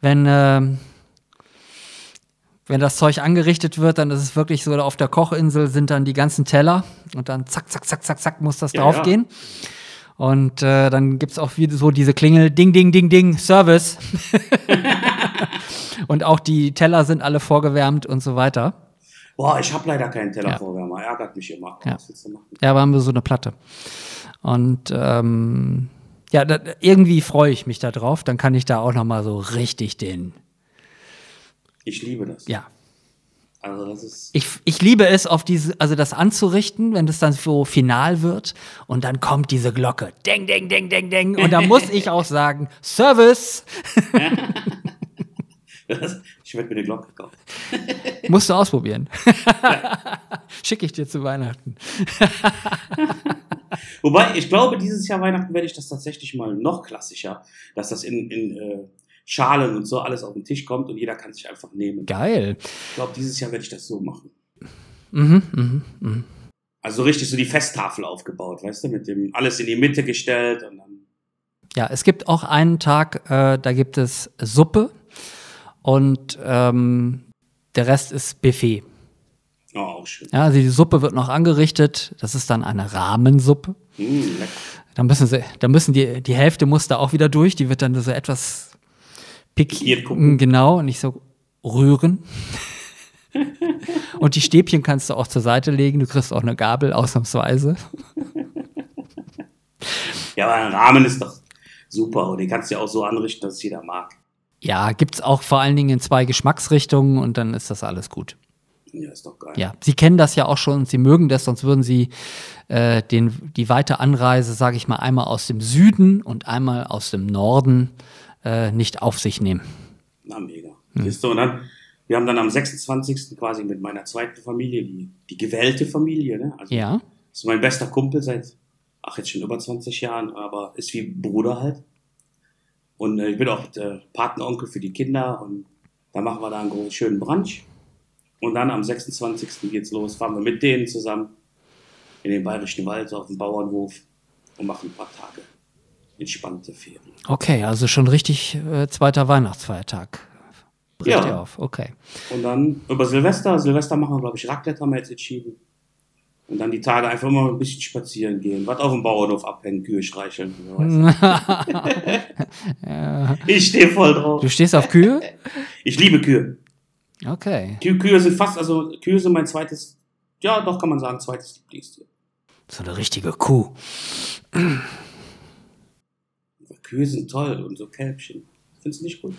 Wenn, ähm, wenn das Zeug angerichtet wird, dann ist es wirklich so, auf der Kochinsel sind dann die ganzen Teller und dann zack, zack, zack, zack, zack muss das Ja, draufgehen. Und äh, dann gibt es auch wieder so diese Klingel, ding, ding, ding, ding, Service. *laughs* und auch die Teller sind alle vorgewärmt und so weiter. Boah, ich habe leider keinen Ja. Tellervorwärmer. Ärgert mich immer. Ja. Ja, aber haben wir so eine Platte. Und ähm, ja, da, irgendwie freue ich mich da drauf. Dann kann ich da auch noch mal so richtig den, Ich liebe das. ja, Also das ist. Ich, ich liebe es, auf diese, also das anzurichten, wenn das dann so final wird und dann kommt diese Glocke. Ding, ding, ding, ding, ding. Und da muss ich auch sagen, Service *laughs* ich werde mir eine Glocke kaufen. *laughs* musst du ausprobieren. *laughs* Schicke ich dir zu Weihnachten. Wobei, ich glaube, dieses Jahr Weihnachten werde ich das tatsächlich mal noch klassischer, dass das in, in äh, Schalen und so alles auf den Tisch kommt und jeder kann sich einfach nehmen. Geil. Ich glaube, dieses Jahr werde ich das so machen. Mhm, mhm, mhm. Also richtig so die Festtafel aufgebaut, weißt du, mit dem alles in die Mitte gestellt und dann. Ja, es gibt auch einen Tag, äh, da gibt es Suppe und ähm, der Rest ist Buffet. Oh, auch schön. Ja, also die Suppe wird noch angerichtet. Das ist dann eine Rahmensuppe. Mm, lecker. Da müssen sie, da müssen die, die Hälfte muss da auch wieder durch. Die wird dann so etwas Pikiert gucken. genau, nicht so rühren. Und die Stäbchen kannst du auch zur Seite legen. Du kriegst auch eine Gabel, ausnahmsweise. Ja, aber ein Rahmen ist doch super und den kannst du ja auch so anrichten, dass es jeder mag. Ja, gibt's auch vor allen Dingen in zwei Geschmacksrichtungen und dann ist das alles gut. Ja, ist doch geil. Ja, Sie kennen das ja auch schon und Sie mögen das, sonst würden Sie äh, den, die weite Anreise, sage ich mal, einmal aus dem Süden und einmal aus dem Norden äh, nicht auf sich nehmen. Na, mega. Siehst du, und dann, wir haben dann am 26. quasi mit meiner zweiten Familie, die, die gewählte Familie, ne? Also, Ja, ist mein bester Kumpel seit, ach, jetzt schon über 20 Jahren, aber ist wie Bruder halt. Und äh, ich bin auch der Patenonkel für die Kinder und da machen wir da einen großen, schönen Brunch. Und dann am 26. geht's los, fahren wir mit denen zusammen in den Bayerischen Wald auf den Bauernhof und machen ein paar Tage entspannte Ferien. okay, also schon richtig äh, zweiter Weihnachtsfeiertag. Bricht Ja. auf, okay. Und dann über Silvester, Silvester machen wir, glaube ich, Raclette haben wir jetzt entschieden. Und dann die Tage einfach immer ein bisschen spazieren gehen, was auf dem Bauernhof abhängen, Kühe streicheln. du. *laughs* Ich stehe voll drauf. Du stehst auf Kühe? Ich liebe Kühe. Okay. Kü Kühe sind fast, also Kühe sind mein zweites, ja doch kann man sagen, zweites Lieblingstier. So eine richtige Kuh. Kühe sind toll und so Kälbchen. Findest du nicht gut?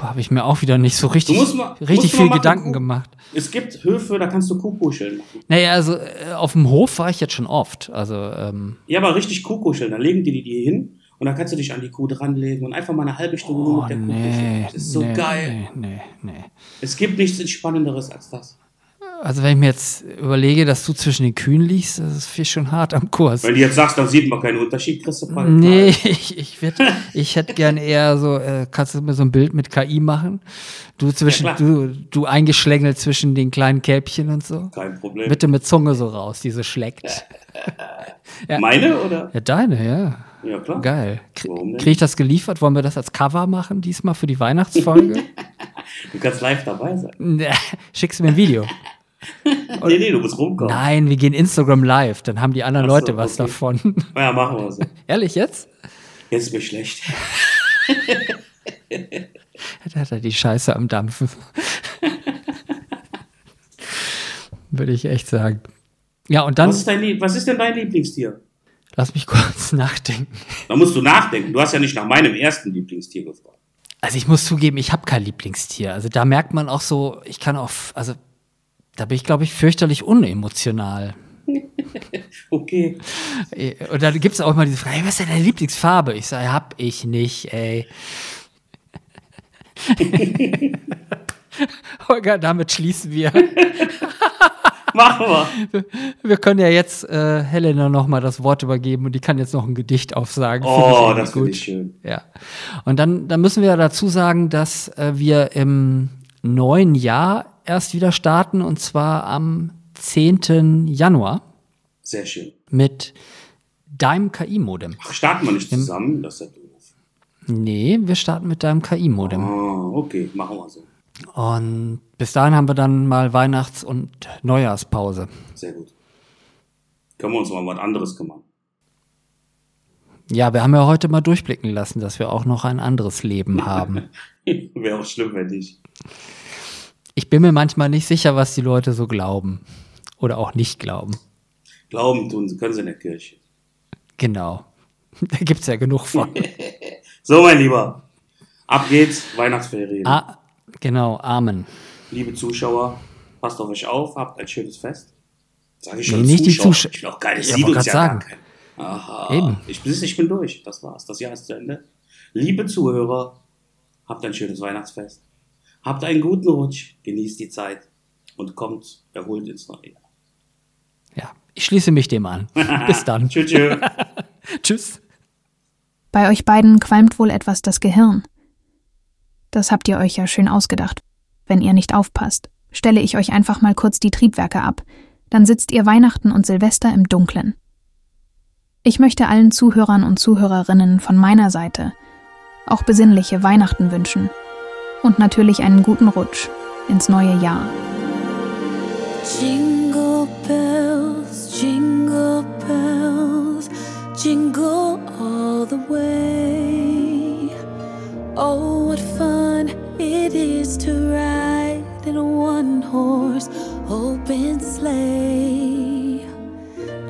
Habe ich mir auch wieder nicht so richtig, mal- richtig viel machen, Gedanken Kuh. gemacht. Es gibt Höfe, da kannst du Kuhkuscheln machen. Naja, also äh, auf dem Hof war ich jetzt schon oft. Also, ähm, Ja, aber richtig Kuhkuscheln. Da legen die die hin und dann kannst du dich an die Kuh dranlegen und einfach mal eine halbe Stunde nur oh, mit der Kuh nee, kuscheln. Das ist so nee, geil. Nee, nee, nee. Es gibt nichts Entspannenderes als das. Also wenn ich mir jetzt überlege, dass du zwischen den Kühen liegst, das ist viel schon hart am Kurs. Wenn du jetzt sagst, dann sieht man keinen Unterschied, kriegst du bald Nee, *laughs* ich, ich, würd, ich hätte gern eher so, äh, kannst du mir so ein Bild mit KI machen? Du zwischen, Ja, du, du eingeschlängelt zwischen den kleinen Kälbchen und so. Kein Problem. Bitte mit Zunge so raus, die so schlägt. Ja. *laughs* Meine oder? Ja, deine, ja. Ja, klar. Geil. Krie- Warum denn? Krieg ich das geliefert? Wollen wir das als Cover machen, diesmal für die Weihnachtsfolge? *laughs* Du kannst live dabei sein. Schickst du mir ein Video? Nee, nee, du musst rumkommen. Nein, wir gehen Instagram live, dann haben die anderen so, Leute was okay. davon. Ja, machen wir so. *laughs* Ehrlich jetzt? Jetzt ist mir schlecht. *laughs* Da hat er die Scheiße am Dampfen. *laughs* Würde ich echt sagen. Ja, und dann, Was ist, dein was ist denn dein Lieblingstier? lass mich kurz nachdenken. Da musst du nachdenken. Du hast ja nicht nach meinem ersten Lieblingstier gefragt. Also ich muss zugeben, ich habe kein Lieblingstier. Also da merkt man auch so, ich kann auch, also da bin ich, glaube ich, fürchterlich unemotional. *laughs* Okay. Äh, Und dann gibt es auch immer diese Frage, hey, was ist denn deine Lieblingsfarbe? Ich sage, hab ich nicht, ey. *laughs* Holger, damit schließen wir. *laughs* Machen wir. Wir können ja jetzt äh, Helena noch mal das Wort übergeben und die kann jetzt noch ein Gedicht aufsagen. Oh, irgendwie das finde ich schön. Ja. Und dann, dann müssen wir ja dazu sagen, dass äh, wir im neuen Jahr erst wieder starten und zwar am 10. Januar Sehr schön. mit deinem KI-Modem. Ach, starten wir nicht zusammen? Das ist ja doof. Nee, wir starten mit deinem KI-Modem. Ah, okay, machen wir so. Und bis dahin haben wir dann mal Weihnachts- und Neujahrspause. Sehr gut. Können wir uns mal um was anderes kümmern. Ja, wir haben ja heute mal durchblicken lassen, dass wir auch noch ein anderes Leben haben. *laughs* Wäre auch schlimm, wenn nicht. Ich bin mir manchmal nicht sicher, was die Leute so glauben. Oder auch nicht glauben. Glauben tun sie, können sie in der Kirche. Genau. *laughs* Da gibt's ja genug von. *laughs* So, mein Lieber. Ab geht's. Weihnachtsferien. ah, genau, Amen. Liebe Zuschauer, passt auf euch auf, habt ein schönes Fest. Sag ich schon Nee, nicht die Zuschauer. Zusch- Ich bin auch das Ja, sagen. keiner. Aha. Eben. Ich, bin- ich bin durch. Das war's. Das Jahr ist zu Ende. Liebe Zuhörer, habt ein schönes Weihnachtsfest. Habt einen guten Rutsch. Genießt die Zeit. Und kommt erholt ins neue Jahr. Ja, ich schließe mich dem an. *laughs* Bis dann. Tschüss. tschüss. *laughs* Tschüss. Bei euch beiden qualmt wohl etwas das Gehirn. Das habt ihr euch ja schön ausgedacht. Wenn ihr nicht aufpasst, stelle ich euch einfach mal kurz die Triebwerke ab. Dann sitzt ihr Weihnachten und Silvester im Dunklen. Ich möchte allen Zuhörern und Zuhörerinnen von meiner Seite auch besinnliche Weihnachten wünschen. Und natürlich einen guten Rutsch ins neue Jahr. Jingle bells, jingle bells, jingle all the way. Oh, what fun it is to ride in a one horse open sleigh.